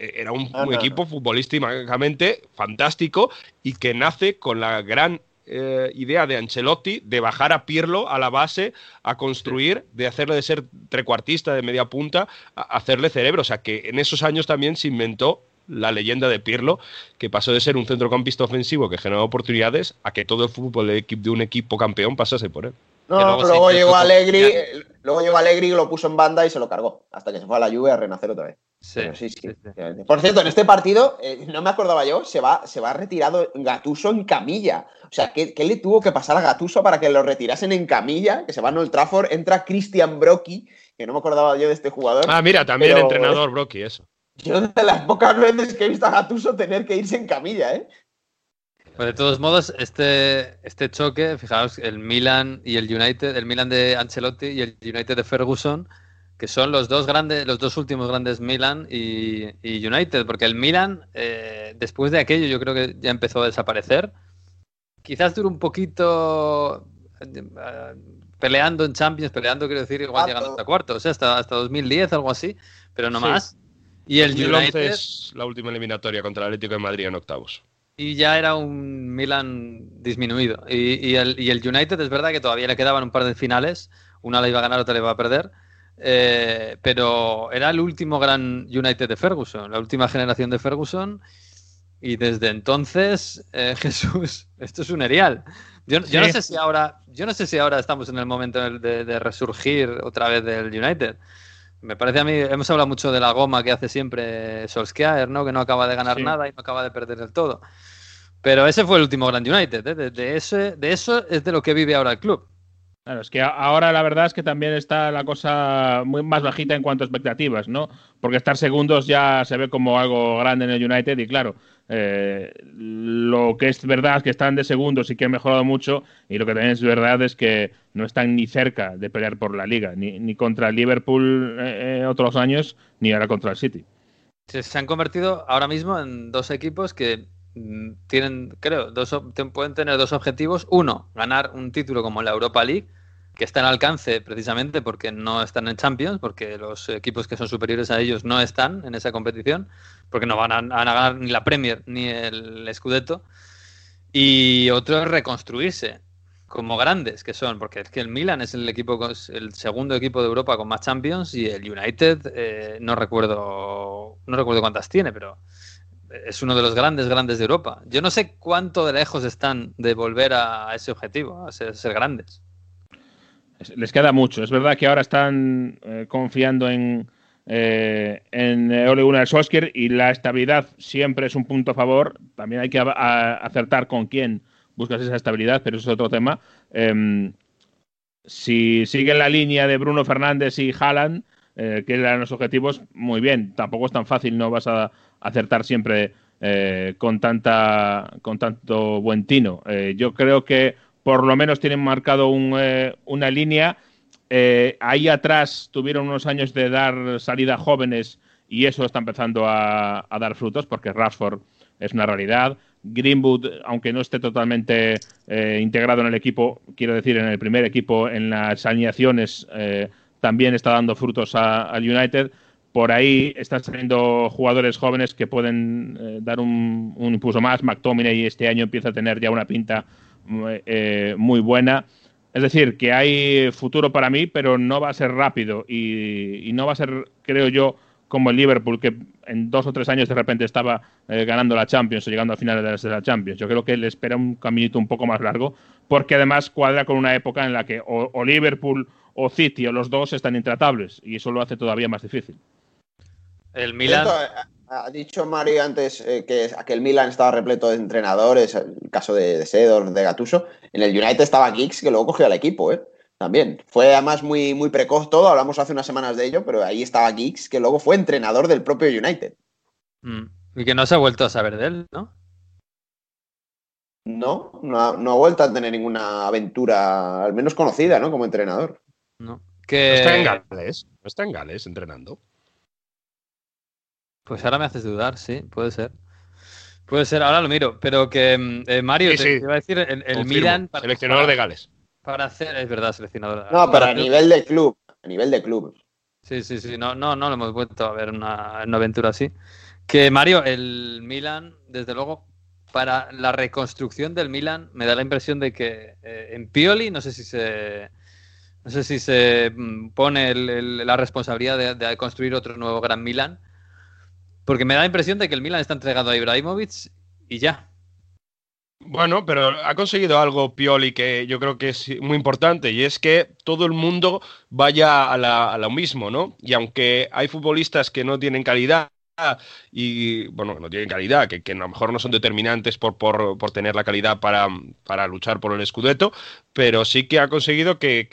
era un,
Ah,
un equipo futbolísticamente fantástico y que nace con la gran eh, idea de Ancelotti de bajar a Pirlo a la base, a construir, de hacerle de ser trecuartista de media punta, a hacerle cerebro. O sea que en esos años también se inventó la leyenda de Pirlo, que pasó de ser un centrocampista ofensivo que generaba oportunidades a que todo el fútbol de un equipo campeón pasase por él.
No, luego,
luego se
llegó eh, luego llegó Allegri y lo puso en banda y se lo cargó, hasta que se fue a la Juve a renacer otra vez.
Sí,
Pero sí, sí,
sí, sí.
efectivamente. Por cierto, en este partido, eh, no me acordaba yo, se va, se va retirado Gatuso en camilla. O sea, ¿qué, qué le tuvo que pasar a Gatuso para que lo retirasen en camilla? Que se va a Old Trafford, entra Christian Brocchi, que no me acordaba yo de este jugador.
Ah, mira, también
Pero-
entrenador Brocky, eso.
Yo de las pocas veces que he visto a Gatuso tener que irse en camilla, ¿eh?
Pues de todos modos, este, este choque, fijaos, el Milan y el United, el Milan de Ancelotti y el United de Ferguson, que son los dos grandes, los dos últimos grandes Milan y, y United, porque el Milan, eh, después de aquello, yo creo que ya empezó a desaparecer. Quizás duró un poquito eh, peleando en Champions, peleando, quiero decir, igual
Cuarto.
llegando hasta cuartos, o sea, hasta, hasta 2010, algo así, pero no
Sí.
más. Y el
2011
United.
es la última eliminatoria contra el Atlético de Madrid en octavos.
Y ya era un Milan disminuido. Y, y el, y el United es verdad que todavía le quedaban un par de finales, una la iba a ganar, otra la iba a perder, eh, pero era el último gran United de Ferguson, la última generación de Ferguson, y desde entonces, eh, Jesús, esto es un erial. Yo, yo no sé si ahora, yo no sé si ahora estamos en el momento de, de resurgir otra vez del United. Me parece a mí, hemos hablado mucho de la goma que hace siempre Solskjaer, ¿no? Que no acaba de ganar
Sí.
nada y no acaba de perder del todo. Pero ese fue el último Grand United, ¿eh? de, de ese, de eso es de lo que vive ahora el club.
Claro, es que ahora la verdad es que también está la cosa muy más bajita en cuanto a expectativas, ¿no? Porque estar segundos ya se ve como algo grande en el United y claro, eh, lo que es verdad es que están de segundos y que han mejorado mucho y lo que también es verdad es que no están ni cerca de pelear por la liga, ni, contra el Liverpool eh, otros años, ni ahora contra el City.
Se han convertido ahora mismo en dos equipos que tienen, creo, dos, pueden tener dos objetivos. Uno, ganar un título como la Europa League que está en alcance precisamente porque no están en Champions, porque los equipos que son superiores a ellos no están en esa competición, porque no van a, ganar ni la Premier ni el Scudetto. Y otro es reconstruirse como grandes que son, porque es que el Milan es el equipo el segundo equipo de Europa con más Champions y el United eh, no recuerdo no recuerdo cuántas tiene, pero es uno de los grandes grandes de Europa. Yo no sé cuánto de lejos están de volver a ese objetivo, a ser grandes
les queda mucho. Es verdad que ahora están eh, confiando en, eh, en Ole Gunnar Solskjaer y la estabilidad siempre es un punto a favor. También hay que acertar con quién buscas esa estabilidad, pero eso es otro tema. Em, si siguen la línea de Bruno Fernández y Haaland, eh, que eran los objetivos, muy bien. Tampoco es tan fácil, no vas a acertar siempre con, tanta, con tanto buen tino. yo creo que por lo menos tienen marcado eh, una línea. Eh, ahí atrás tuvieron unos años de dar salida jóvenes y eso está empezando a, dar frutos porque Rashford es una realidad. Greenwood, aunque no esté totalmente eh, integrado en el equipo, quiero decir, en el primer equipo, en las alineaciones, también está dando frutos al United. Por ahí están saliendo jugadores jóvenes que pueden dar un, impulso más. McTominay este año empieza a tener ya una pinta eh, muy buena. Es decir, que hay futuro para mí, pero no va a ser rápido y, no va a ser, creo yo, como el Liverpool, que en dos o tres años de repente estaba eh, ganando la Champions o llegando a finales de la Champions. Yo creo que le espera un caminito un poco más largo, porque además cuadra con una época en la que o Liverpool o City o los dos están intratables y eso lo hace todavía más difícil.
El Milan.
Ha dicho Mario antes eh, que aquel Milan estaba repleto de entrenadores, el caso de, de Sedor, de Gatuso. En el United estaba Giggs, que luego cogió al equipo, ¿eh? También. Fue además muy, muy precoz todo, hablamos hace unas semanas de ello, pero ahí estaba Giggs, que luego fue entrenador del propio United.
Mm. Y que no se ha vuelto a saber de él, ¿no?
No, no ha, no ha, vuelto a tener ninguna aventura, al menos conocida, ¿no? Como entrenador.
No.
Que... no está en Gales, no está en Gales entrenando.
Pues ahora me haces dudar, sí, puede ser. Puede ser, ahora lo miro, pero que mm, eh, Mario, te, iba a decir, el, Milan...
seleccionador de Gales.
Para hacer, es verdad, seleccionador.
No, pero a nivel de club, a nivel de club.
Sí, sí, sí, no, no, no lo hemos vuelto a ver una, una aventura así. Que Mario, el Milan, desde luego, para la reconstrucción del Milan, me da la impresión de que eh, en Pioli, no sé si se... No sé si se mm, pone la responsabilidad de, construir otro nuevo Gran Milan, porque me da la impresión de que el Milan está entregado a Ibrahimovic y ya.
Bueno, pero ha conseguido algo Pioli que yo creo que es muy importante y es que todo el mundo vaya a, lo mismo, ¿no? Y aunque hay futbolistas que no tienen calidad y bueno, no tienen calidad, que, a lo mejor no son determinantes por, por, tener la calidad para, para, luchar por el Scudetto, pero sí que ha conseguido que,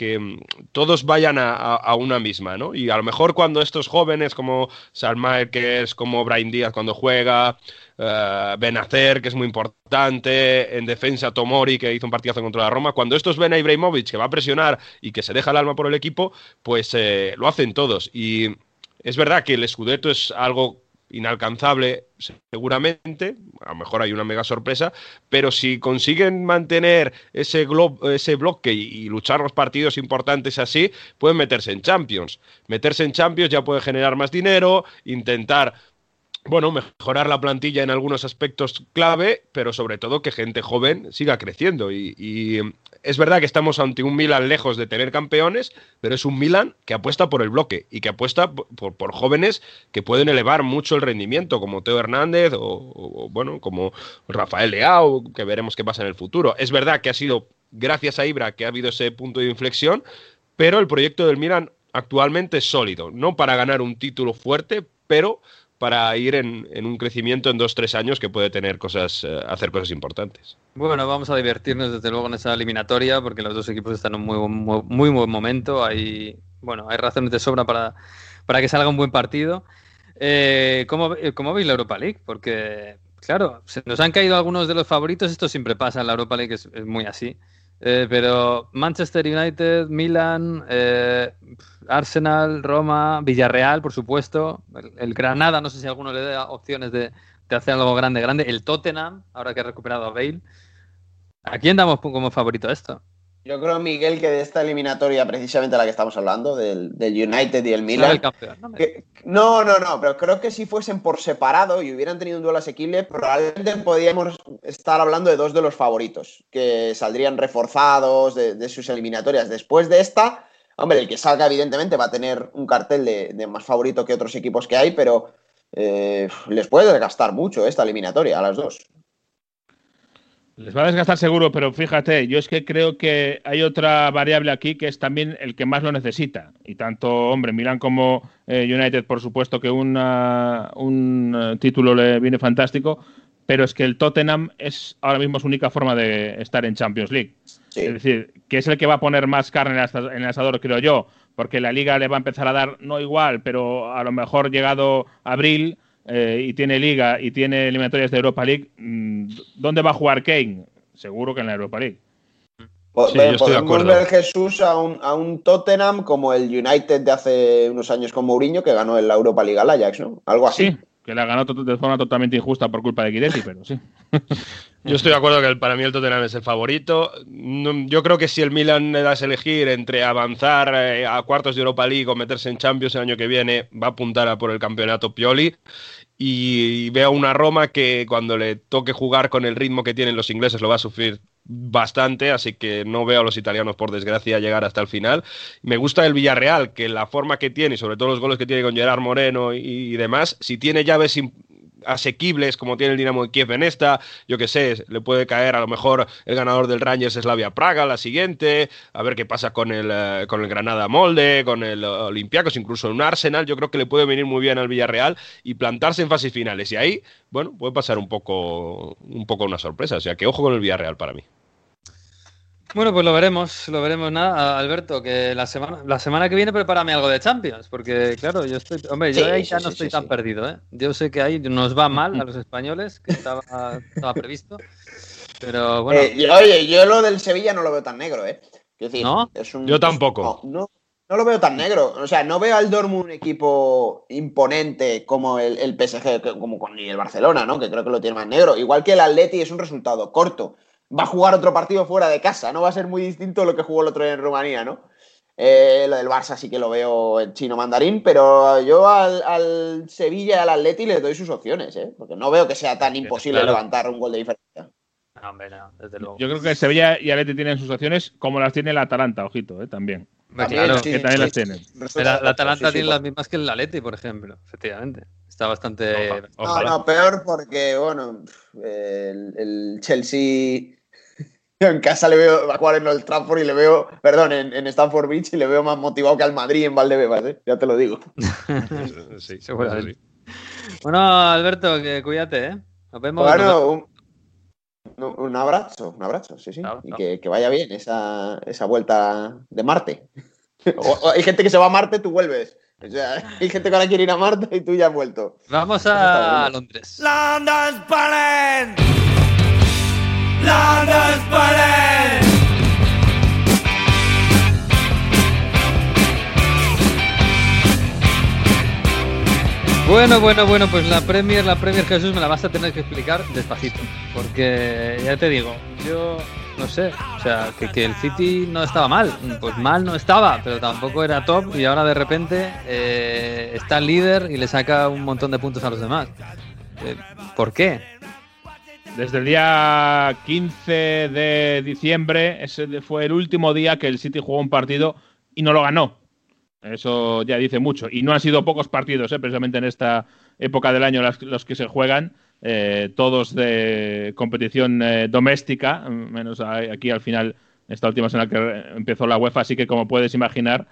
todos vayan a, una misma, ¿no? Y a lo mejor cuando estos jóvenes como Salmaer, que es como Brian Díaz cuando juega, uh, Benacer, que es muy importante, en defensa Tomori, que hizo un partidazo contra la Roma, cuando estos ven a Ibrahimovic, que va a presionar y que se deja el alma por el equipo, pues eh, lo hacen todos. Y es verdad que el Scudetto es algo inalcanzable seguramente, a lo mejor hay una mega sorpresa, pero si consiguen mantener ese, ese bloque y, luchar los partidos importantes así, pueden meterse en Champions. Meterse en Champions ya puede generar más dinero, intentar bueno, mejorar la plantilla en algunos aspectos clave, pero sobre todo que gente joven siga creciendo. Y, es verdad que estamos ante un Milan lejos de tener campeones, pero es un Milan que apuesta por el bloque y que apuesta por, jóvenes que pueden elevar mucho el rendimiento, como Teo Hernández o, bueno, como Rafael Leao, que veremos qué pasa en el futuro. Es verdad que ha sido gracias a Ibra que ha habido ese punto de inflexión, pero el proyecto del Milan actualmente es sólido, no para ganar un título fuerte, pero para ir en, un crecimiento en dos, tres años que puede tener cosas, eh, hacer cosas importantes.
Bueno, vamos a divertirnos desde luego en esa eliminatoria porque los dos equipos están en un muy, muy, buen momento. Hay, bueno, hay razones de sobra para, para que salga un buen partido. Eh, ¿cómo, ¿Cómo veis la Europa League? Porque, claro, se nos han caído algunos de los favoritos. Esto siempre pasa en la Europa League, es muy así. Eh, pero Manchester United, Milan, eh, Arsenal, Roma, Villarreal, por supuesto. El, Granada, no sé si alguno le da opciones de, hacer algo grande, grande. El Tottenham, ahora que ha recuperado a Bale. ¿A quién damos como favorito esto?
Yo creo, Miguel, que de esta eliminatoria, precisamente la que estamos hablando, del, United y el Milan. ¿no? no, no, pero creo que si fuesen por separado y hubieran tenido un duelo asequible, probablemente podríamos estar hablando de dos de los favoritos, que saldrían reforzados de, sus eliminatorias. Después de esta, hombre, el que salga, evidentemente, va a tener un cartel de, más favorito que otros equipos que hay, pero eh, les puede desgastar mucho esta eliminatoria a las dos.
Les va a desgastar seguro, pero fíjate, yo es que creo que hay otra variable aquí que es también el que más lo necesita. Y tanto, hombre, Milan como eh, United, por supuesto que un eh, título le viene fantástico, pero es que el Tottenham es ahora mismo su única forma de estar en Champions League. Es decir, que es el que va a poner más carne en el asador, creo yo, porque la liga le va a empezar a dar, no igual, pero a lo mejor llegado abril eh, y tiene Liga y tiene eliminatorias de Europa League, mm, ¿dónde va a jugar Kane? Seguro que en la Europa League.
Sí, ver Jesús a un, a un, Tottenham como el United de hace unos años con Mourinho que ganó en la Europa League al Ajax, ¿no? Algo así.
Sí, que la ganó de forma totalmente injusta por culpa de Guidetti, pero sí.
Yo estoy de acuerdo que para mí el Tottenham es el favorito. Yo creo que si el Milan le das a elegir entre avanzar eh, a cuartos de Europa League o meterse en Champions el año que viene, va a apuntar a por el campeonato Pioli. Y veo una Roma que cuando le toque jugar con el ritmo que tienen los ingleses lo va a sufrir bastante, así que no veo a los italianos, por desgracia, llegar hasta el final. Me gusta el Villarreal, que la forma que tiene y sobre todo los goles que tiene con Gerard Moreno y, demás, si tiene llaves asequibles como tiene el Dinamo de Kiev en esta, yo que sé, le puede caer a lo mejor el ganador del Rangers Slavia Praga la siguiente, a ver qué pasa con el, eh, con el Granada Molde, con el Olympiacos, incluso un Arsenal, yo creo que le puede venir muy bien al Villarreal y plantarse en fases finales y ahí, bueno, puede pasar un poco, un poco una sorpresa, o sea que ojo con el Villarreal para mí.
Bueno, pues lo veremos, lo veremos nada, Alberto, que la semana, la semana que viene prepárame algo de Champions, porque claro, yo estoy, hombre, yo ahí ya no estoy tan perdido, ¿eh? Yo sé que ahí nos va mal a los españoles, que estaba, estaba previsto, pero bueno.
Eh, oye, yo lo del Sevilla no lo veo tan negro, ¿eh?
¿No? yo tampoco.
No, no, lo veo tan negro, o sea, no veo al Dortmund un equipo imponente como el, el PSG, como con el Barcelona, ¿no? Que creo que lo tiene más negro, igual que el Atleti es un resultado corto va a jugar otro partido fuera de casa, no va a ser muy distinto a lo que jugó el otro día en Rumanía, ¿no? Eh, lo del Barça sí que lo veo en chino mandarín, pero yo al, Sevilla y al Atleti les doy sus opciones, ¿eh? porque no veo que sea tan imposible levantar un gol de diferencia.
No, hombre, no, desde luego.
Yo creo que Sevilla y Atleti tienen sus opciones como las tiene el Atalanta, ojito, ¿eh? también.
claro, que también las tienen. La, Atalanta tiene las mismas que el Atleti, por ejemplo, efectivamente. Está bastante.
No, no, peor porque, bueno, el Chelsea en casa le veo a jugar en el Trafford y le veo, perdón, en, en, Stanford Beach y le veo más motivado que al Madrid en Valdebebas, ¿eh? ya te lo digo.
sí, seguramente. Bueno, Alberto, que cuídate, ¿eh? Nos vemos.
Bueno, un, abrazo, un abrazo, sí, sí. y Que, que, vaya bien esa, esa vuelta de Marte. o, hay gente que se va a Marte, tú vuelves. O sea, hay gente que ahora quiere ir a Marte y tú ya has vuelto.
Vamos a Londres. London's bueno, bueno, bueno, pues la Premier, la Premier Jesús me la vas a tener que explicar despacito, porque ya te digo, yo no sé, o sea, que, el City no estaba mal, pues mal no estaba, pero tampoco era top y ahora de repente eh, está el líder y le saca un montón de puntos a los demás. Eh, ¿Por qué?
Desde el día 15 de diciembre, ese fue el último día que el City jugó un partido y no lo ganó. Eso ya dice mucho. Y no han sido pocos partidos, ¿eh? precisamente en esta época del año los que se juegan, eh, todos de competición eh, doméstica, menos aquí al final, esta última semana que empezó la UEFA, así que como puedes imaginar,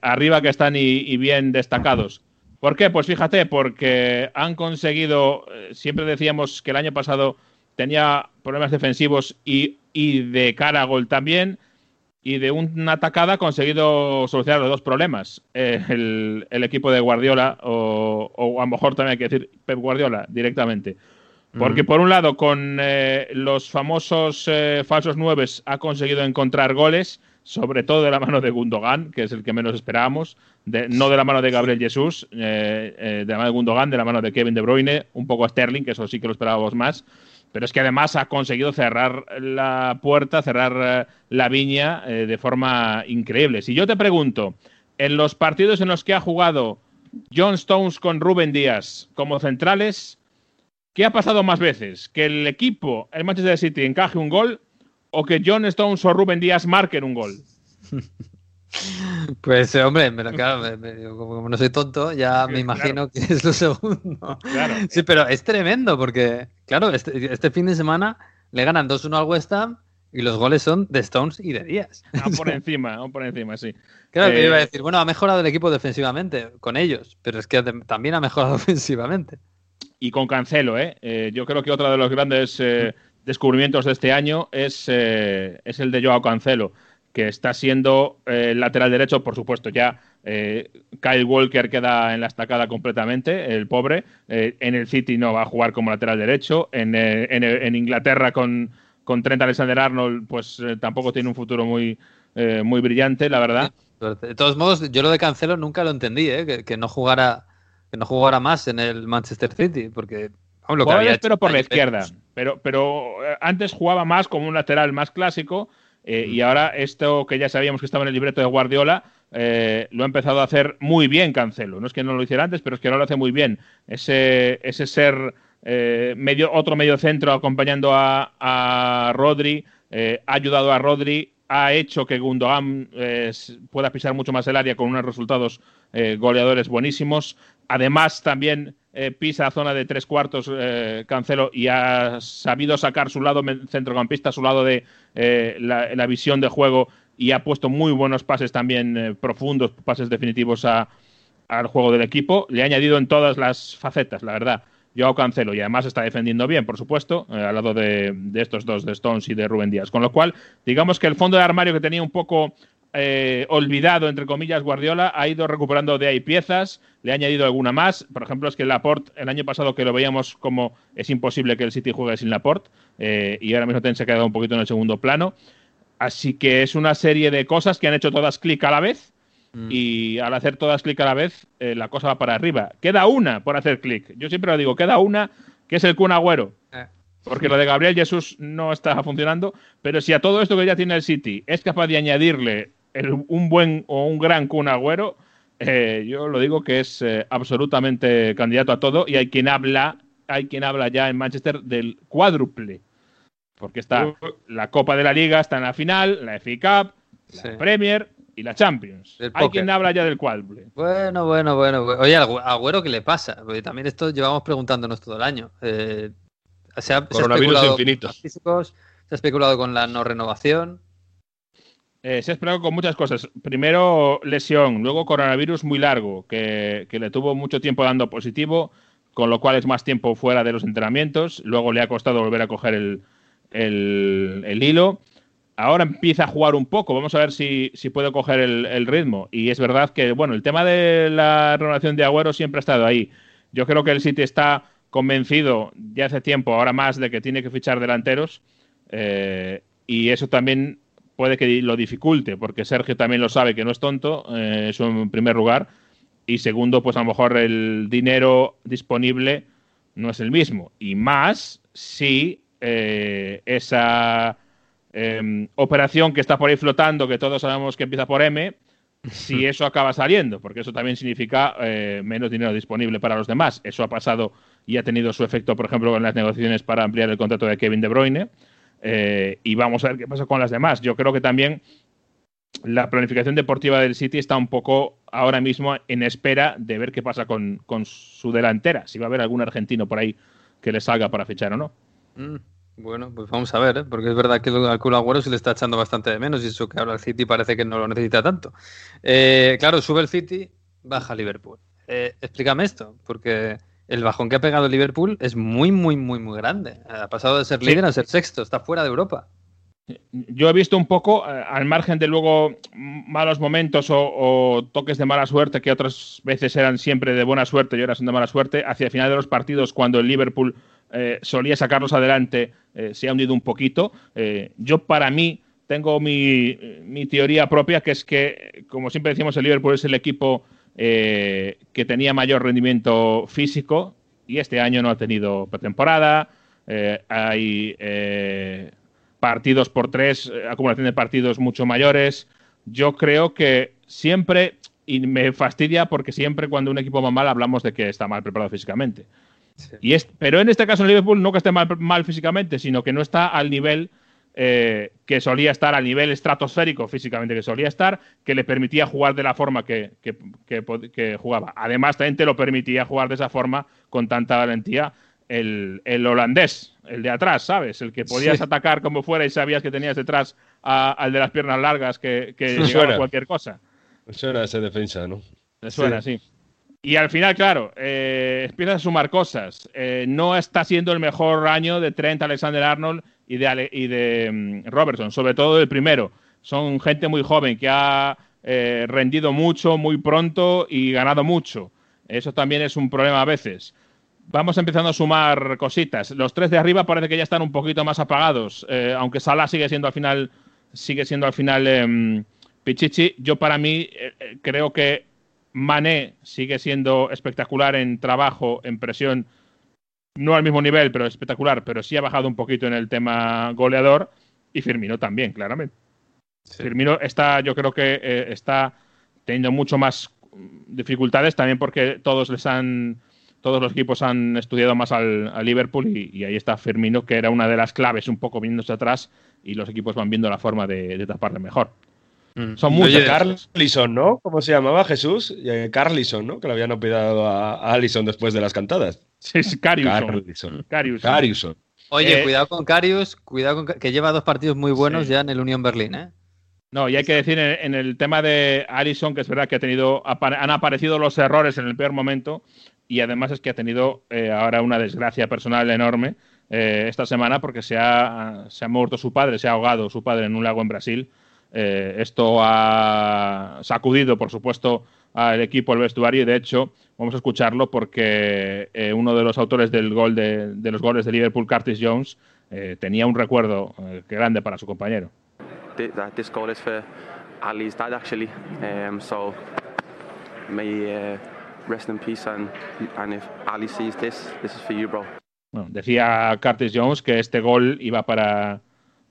arriba que están y bien destacados ¿Por qué? Pues fíjate, porque han conseguido, eh, siempre decíamos que el año pasado tenía problemas defensivos y, y de cara a gol también, y de una atacada ha conseguido solucionar los dos problemas. Eh, el, el, equipo de Guardiola, o, o, a lo mejor también hay que decir Pep Guardiola directamente. Porque por un lado, con eh, los famosos eh, falsos nueves ha conseguido encontrar goles, sobre todo de la mano de Gundogan, que es el que menos esperábamos, de, no de la mano de Gabriel Jesús, eh, de la mano de Gundogan, de la mano de Kevin De Bruyne, un poco a Sterling, que eso sí que lo esperábamos más. Pero es que además ha conseguido cerrar la puerta, cerrar la viña de forma increíble. Si yo te pregunto, en los partidos en los que ha jugado John Stones con Rubén Díaz como centrales, ¿Qué ha pasado más veces? ¿Que el equipo, el Manchester City, encaje un gol o que John Stones o Rubén Díaz marquen un gol?
Pues hombre, me, claro, me, me, como no soy tonto, ya me imagino claro. que es lo segundo. Claro. Sí, pero es tremendo porque, claro, este, este fin de semana le ganan 2-1 al West Ham y los goles son de Stones y de Díaz.
Aún por encima, aún por encima, sí.
Claro, eh, iba a decir, bueno, ha mejorado el equipo defensivamente con ellos, pero es que también ha mejorado ofensivamente
y con Cancelo. ¿eh? Eh, yo creo que otro de los grandes eh, descubrimientos de este año es, eh, es el de Joao Cancelo, que está siendo el lateral derecho, por supuesto, ya Kyle Walker queda en la estacada completamente, el pobre. en el City no va a jugar como lateral derecho. En, en, en Inglaterra con, con Trent Alexander Arnold, pues tampoco tiene un futuro muy, muy brillante, la verdad.
De todos modos, yo lo de Cancelo nunca lo entendí, que, que no jugara que no jugara más en el Manchester City, porque
lo que había pero por la izquierda, pero, pero eh, antes jugaba más como un lateral más clásico eh, y ahora esto que ya sabíamos que estaba en el libreto de Guardiola eh, lo ha empezado a hacer muy bien Cancelo. No es que no lo hiciera antes, pero es que ahora lo hace muy bien. Ese, ese ser eh, medio, otro medio centro acompañando a, a Rodri, eh, ha ayudado a Rodri, ha hecho que Gundogan eh, pueda pisar mucho más el área con unos resultados eh, goleadores buenísimos. Además, también eh, pisa zona de tres cuartos eh, Cancelo y ha sabido sacar su lado centrocampista, su lado de eh, la, visión de juego y ha puesto muy buenos pases también profundos, pases definitivos al juego del equipo. Le ha añadido en todas las facetas, la verdad. Joao Cancelo y además está defendiendo bien, por supuesto, al lado de, de, estos dos, de Stones y de Rubén Díaz. Con lo cual, digamos que el fondo de armario que tenía un poco eh, olvidado, entre comillas, Guardiola, ha ido recuperando de ahí piezas, le ha añadido alguna más. Por ejemplo, es que Laporte, el año pasado que lo veíamos como es imposible que el City juegue sin Laporte, eh, y ahora mismo se ha quedado un poquito en el segundo plano. Así que es una serie de cosas que han hecho todas clic a la vez, mm. y al hacer todas clic a la vez, eh, la cosa va para arriba. Queda una por hacer clic. Yo siempre lo digo, queda una, que es el Kun Agüero. Porque lo de Gabriel Jesús no está funcionando, pero si a todo esto que ya tiene el City es capaz de añadirle el, un buen o un gran Kun Agüero, eh, yo lo digo que es eh, absolutamente candidato a todo y hay quien habla, hay quien habla ya en Manchester del cuádruple. Porque está la Copa de la Liga, está en la final, la FA Cup, la sí. Premier y la Champions. Hay quien habla ya del cuádruple.
Bueno, bueno, bueno. Oye, Agüero, ¿qué le pasa? Porque también esto llevamos preguntándonos todo el año. Eh, se ha,
Coronavirus
se ha
infinito.
Físicos, se ha especulado con la no renovación.
Eh, se ha esperado con muchas cosas. Primero lesión, luego coronavirus muy largo, que, que, le tuvo mucho tiempo dando positivo, con lo cual es más tiempo fuera de los entrenamientos. Luego le ha costado volver a coger el, el, hilo. Ahora empieza a jugar un poco, vamos a ver si, si puede coger el, el, ritmo. Y es verdad que, bueno, el tema de la renovación de Agüero siempre ha estado ahí. Yo creo que el City está convencido ya hace tiempo, ahora más, de que tiene que fichar delanteros. Eh, y eso también puede que lo dificulte, porque Sergio también lo sabe que no es tonto, eh, eso en primer lugar. Y segundo, pues a lo mejor el dinero disponible no es el mismo. Y más si eh, esa eh, operación que está por ahí flotando, que todos sabemos que empieza por M, si eso acaba saliendo, porque eso también significa eh, menos dinero disponible para los demás. Eso ha pasado y ha tenido su efecto, por ejemplo, en las negociaciones para ampliar el contrato de Kevin De Bruyne. Eh, y vamos a ver qué pasa con las demás. Yo creo que también la planificación deportiva del City está un poco ahora mismo en espera de ver qué pasa con, con su delantera, si va a haber algún argentino por ahí que le salga para fichar o no.
Mm, bueno, pues vamos a ver, ¿eh? porque es verdad que al Kun Agüero se le está echando bastante de menos y eso que ahora el City parece que no lo necesita tanto. Eh, claro, sube el City, baja Liverpool. explícame esto, porque el bajón que ha pegado Liverpool es muy, muy, muy, muy grande. Ha pasado de ser líder a ser sexto, está fuera de Europa.
Yo he visto un poco, eh, al margen de luego malos momentos o, toques de mala suerte, que otras veces eran siempre de buena suerte y ahora son de mala suerte, hacia el final de los partidos, cuando el Liverpool eh, solía sacarlos adelante, eh, se ha hundido un poquito. yo, para mí, tengo mi, mi, teoría propia, que es que, como siempre decimos, el Liverpool es el equipo que tenía mayor rendimiento físico y este año no ha tenido pretemporada. hay partidos por tres, eh, acumulación de partidos mucho mayores. Yo creo que siempre, y me fastidia porque siempre cuando un equipo va mal hablamos de que está mal preparado físicamente. Y es, pero en este caso el Liverpool no que esté mal, mal físicamente, sino que no está al nivel eh, que solía estar, al nivel estratosférico físicamente que solía estar, que le permitía jugar de la forma que, que, jugaba. Además, también te lo permitía jugar de esa forma con tanta valentía el, el holandés, el de atrás, ¿sabes? El que podías atacar como fuera y sabías que tenías detrás al de las piernas largas que, que llegaba cualquier cosa.
Suena esa defensa, ¿no?
suena, sí. Y al final, claro, eh, empiezas a sumar cosas. Eh, no está siendo el mejor año de Trent, Alexander Arnold y de, y de mm, Robertson, sobre todo el primero. Son gente muy joven que ha eh, rendido mucho, muy pronto y ganado mucho. Eso también es un problema a veces vamos empezando a sumar cositas. Los tres de arriba parece que ya están un poquito más apagados, eh, aunque Salah sigue siendo al final, sigue siendo al final em, Pichichi. Yo para mí eh, creo que Mané sigue siendo espectacular en trabajo, en presión, no al mismo nivel, pero espectacular, pero sí ha bajado un poquito en el tema goleador y Firmino también, claramente. Firmino está, yo creo que está teniendo mucho más dificultades también porque todos les han todos los equipos han estudiado más al, Liverpool y, ahí está Firmino, que era una de las claves, un poco viéndose atrás y los equipos van viendo la forma de, taparle mejor.
Mm. Son muchos. Carlison, ¿no? ¿Cómo se llamaba Jesús? Eh, Carlison, ¿no? Que le habían olvidado a, Allison después de las cantadas.
Es Cariuson.
Cariuson.
Oye, eh, cuidado con Carius, cuidado con que lleva dos partidos muy buenos ya en el Unión Berlín, ¿eh?
No, y hay que decir en, el tema de Allison que es verdad que ha tenido, han aparecido los errores en el peor momento, y además es que ha tenido eh, ahora una desgracia personal enorme eh, esta semana porque se ha, se ha, muerto su padre, se ha ahogado su padre en un lago en Brasil. Eh, esto ha sacudido, por supuesto, al equipo, al vestuario y de hecho vamos a escucharlo porque uno de los autores del gol de, de, los goles de Liverpool, Curtis Jones, tenía un recuerdo grande para su compañero.
This goal is for Ali's dad actually, um, so may rest in peace and, and if Ali sees this, this is for you, bro.
Bueno, decía Curtis Jones que este gol iba para,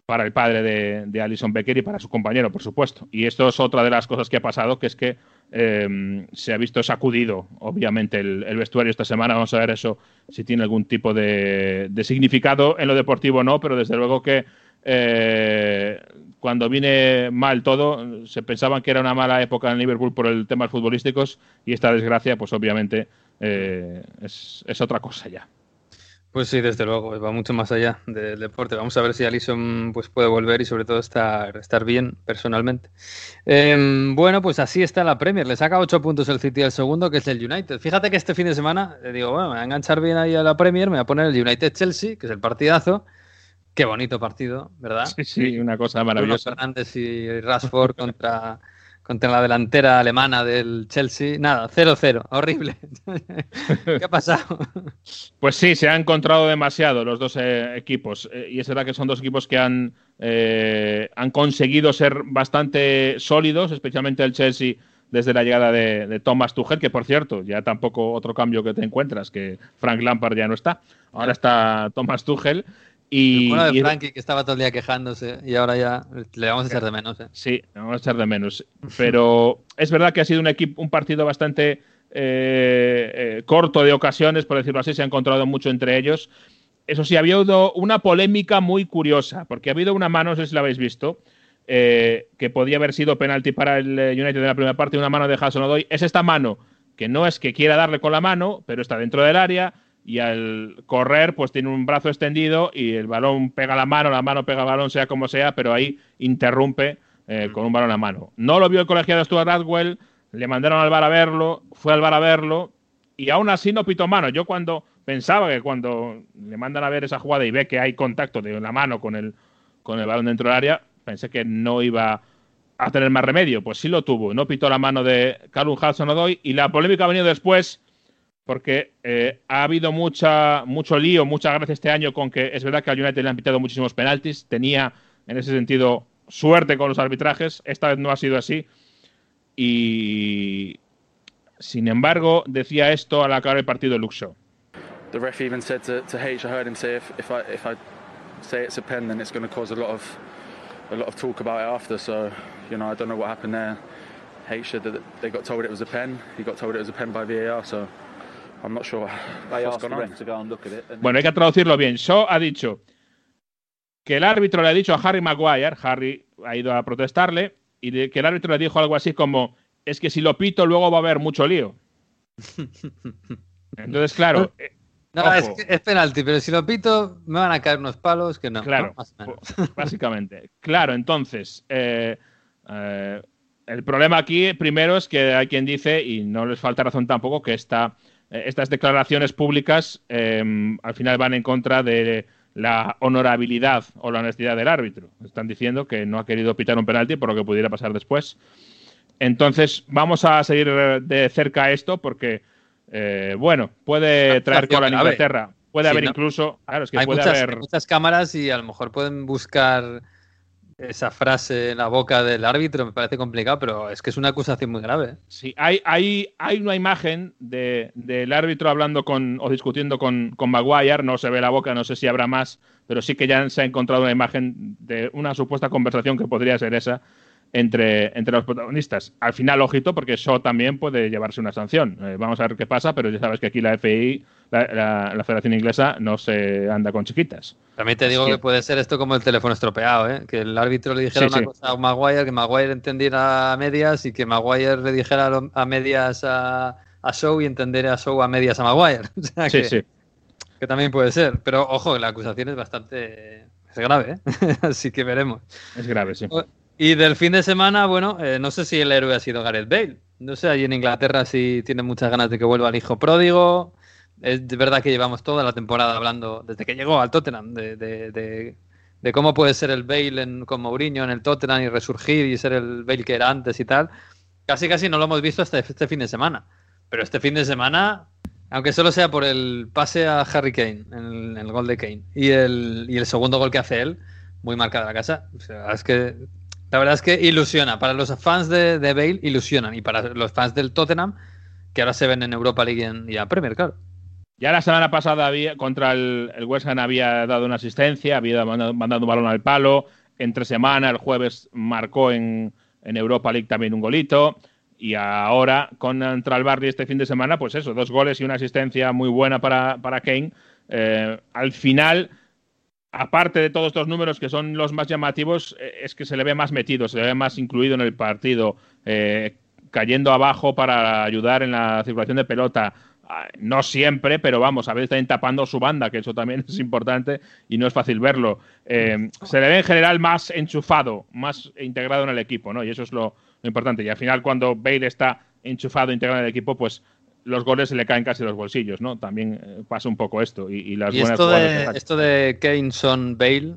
para el padre de, de, Alison Becker y para su compañero, por supuesto. Y esto es otra de las cosas que ha pasado, que es que eh, se ha visto sacudido, obviamente, el, vestuario esta semana. Vamos a ver eso, si tiene algún tipo de, significado en lo deportivo no, pero desde luego que eh, cuando viene mal todo, se pensaban que era una mala época en Liverpool por el tema futbolísticos y esta desgracia, pues obviamente eh, es, otra cosa ya.
Pues sí, desde luego, va mucho más allá del deporte. Vamos a ver si Alison pues, puede volver y sobre todo estar, estar bien personalmente. Em, bueno, pues así está la Premier. Le saca ocho puntos el City al segundo, que es el United. Fíjate que este fin de semana, le digo, bueno, me voy a enganchar bien ahí a la Premier, me voy a poner el United-Chelsea, que es el partidazo. Qué bonito partido, ¿verdad?
Sí, sí, una cosa maravillosa.
Fernández y Rashford contra, contra la delantera alemana del Chelsea. Nada, 0-0, horrible. ¿Qué ha pasado?
Pues sí, se han encontrado demasiado los dos eh, equipos. Eh, y es verdad que son dos equipos que han, eh, han conseguido ser bastante sólidos, especialmente el Chelsea desde la llegada de, de, Thomas Tuchel, que por cierto, ya tampoco otro cambio que te encuentras, que Frank Lampard ya no está. Ahora está Thomas Tuchel. Y,
bueno de Frankie que estaba todo el día quejándose y ahora ya le vamos a echar de menos. ¿eh?
Sí, le vamos a echar de menos. Pero es verdad que ha sido un, equipo, un partido bastante eh, eh, corto de ocasiones, por decirlo así, se ha encontrado mucho entre ellos. Eso sí, ha habido una polémica muy curiosa, porque ha habido una mano, no sé si la habéis visto, que podía haber sido penalti para el United en la primera parte, una mano de Hassan doy Es esta mano, que no es que quiera darle con la mano, pero está dentro del área y al correr pues tiene un brazo extendido y el balón pega la mano, la mano pega el balón, sea como sea, pero ahí interrumpe eh, con un balón a mano. No lo vio el colegiado Stuart Radwell, le mandaron al bar a verlo, fue al bar a verlo y aún así no pitó mano. Yo cuando pensaba que cuando le mandan a ver esa jugada y ve que hay contacto de la mano con el, con el balón dentro del área, pensé que no iba a tener más remedio. Pues sí lo tuvo. No pitó la mano de Callum Hudson-Odoi y la polémica ha venido después porque eh, ha habido mucha, mucho lío, mucha gracia este año con que es verdad que al United le han pitado muchísimos penaltis. Tenía en ese sentido suerte con los arbitrajes. Esta vez no ha sido así. Y sin embargo, decía esto al acabar el partido Shaw.
The ref even said to, to H, I heard him say, if, if, I, if I say it's a pen, then it's going to cause a lot of a lot of talk about it after. So, you know, I don't know what happened there. H said that they got told it was a pen. He got told it was a pen by VAR. So, I'm not sure.
They
what's
asked the
gone on.
ref to go and look at it. and
Bueno, hay que traducirlo bien. Shaw ha dicho que el árbitro le ha dicho a Harry Maguire, Harry ha ido a protestarle, y que el árbitro le dijo algo así como, es que si lo pito luego va a haber mucho lío. Entonces, claro, eh,
No,
Ojo.
es, que es penalti, pero si lo pito, me van a caer unos palos que no.
Claro,
¿no? Más o menos.
básicamente. Claro, entonces, eh, eh, el problema aquí primero es que hay quien dice, y no les falta razón tampoco, que esta, eh, estas declaraciones públicas eh, al final van en contra de la honorabilidad o la honestidad del árbitro. Están diciendo que no ha querido pitar un penalti por lo que pudiera pasar después. Entonces, vamos a seguir eh, de cerca esto porque, eh, bueno, puede traer cola en. Inglaterra. Puede
Sí,
haber incluso, claro, es que
hay,
puede
muchas,
haber...
hay muchas cámaras y a lo mejor pueden buscar esa frase en la boca del árbitro. Me parece complicado, pero es que es una acusación muy grave. ¿eh?
Sí, hay, hay, hay una imagen de- del árbitro hablando con o discutiendo con, con Maguire, no se ve la boca, no sé si habrá más, pero sí que ya se ha encontrado una imagen de una supuesta conversación que podría ser esa entre, entre los protagonistas. Al final, ojito, porque eso también puede llevarse una sanción. Eh, vamos a ver qué pasa, pero ya sabes que aquí la FI, la, la- la Federación Inglesa, no se anda con chiquitas.
También te digo que puede ser esto como el teléfono estropeado, ¿eh? que el árbitro le dijera
Sí,
una
sí.
cosa a Maguire, que Maguire entendiera a medias y que Maguire le dijera a medias a, a Show y entendiera a Show a medias a Maguire. O sea
Sí,
que,
sí.
que también puede ser. Pero ojo, la acusación es bastante es grave, ¿eh? así que veremos.
Es grave, sí.
Y del fin de semana, bueno, eh, no sé si el héroe ha sido Gareth Bale. No sé, allí en Inglaterra sí tiene muchas ganas de que vuelva el hijo pródigo. Es verdad que llevamos toda la temporada hablando, desde que llegó al Tottenham, de, de- cómo puede ser el Bale con Mourinho en el Tottenham y resurgir y ser el Bale que era antes y tal. Casi casi no lo hemos visto hasta este fin de semana. Pero este fin de semana, aunque solo sea por el pase a Harry Kane, en el, gol de Kane, y el, y el segundo gol que hace él, muy marcada la casa. Es que la verdad es que ilusiona. Para los fans de, de Bale, ilusionan. Y para los fans del Tottenham, que ahora se ven en Europa League y en, a Premier, claro.
Ya la semana pasada había, contra el, el West Ham había dado una asistencia, había mandado, un balón al palo. Entre semana, el jueves marcó en, en Europa League también un golito. Y ahora, contra el Barley este fin de semana, pues eso, dos goles y una asistencia muy buena para, para Kane. Eh, al final, aparte de todos estos números que son los más llamativos, eh, es que se le ve más metido, se le ve más incluido en el partido, eh, cayendo abajo para ayudar en la circulación de pelota. Ah, No siempre, pero vamos, a veces también tapando su banda, que eso también es importante y no es fácil verlo. Eh, se le ve en general más enchufado, más integrado en el equipo, ¿no? Y eso es lo, lo importante. Y al final, cuando Bale está enchufado, integrado en el equipo, pues los goles se le caen casi los bolsillos, ¿no? También eh, pasa un poco esto. Y, y las
Y
buenas
esto de, esto de Kane son Bale.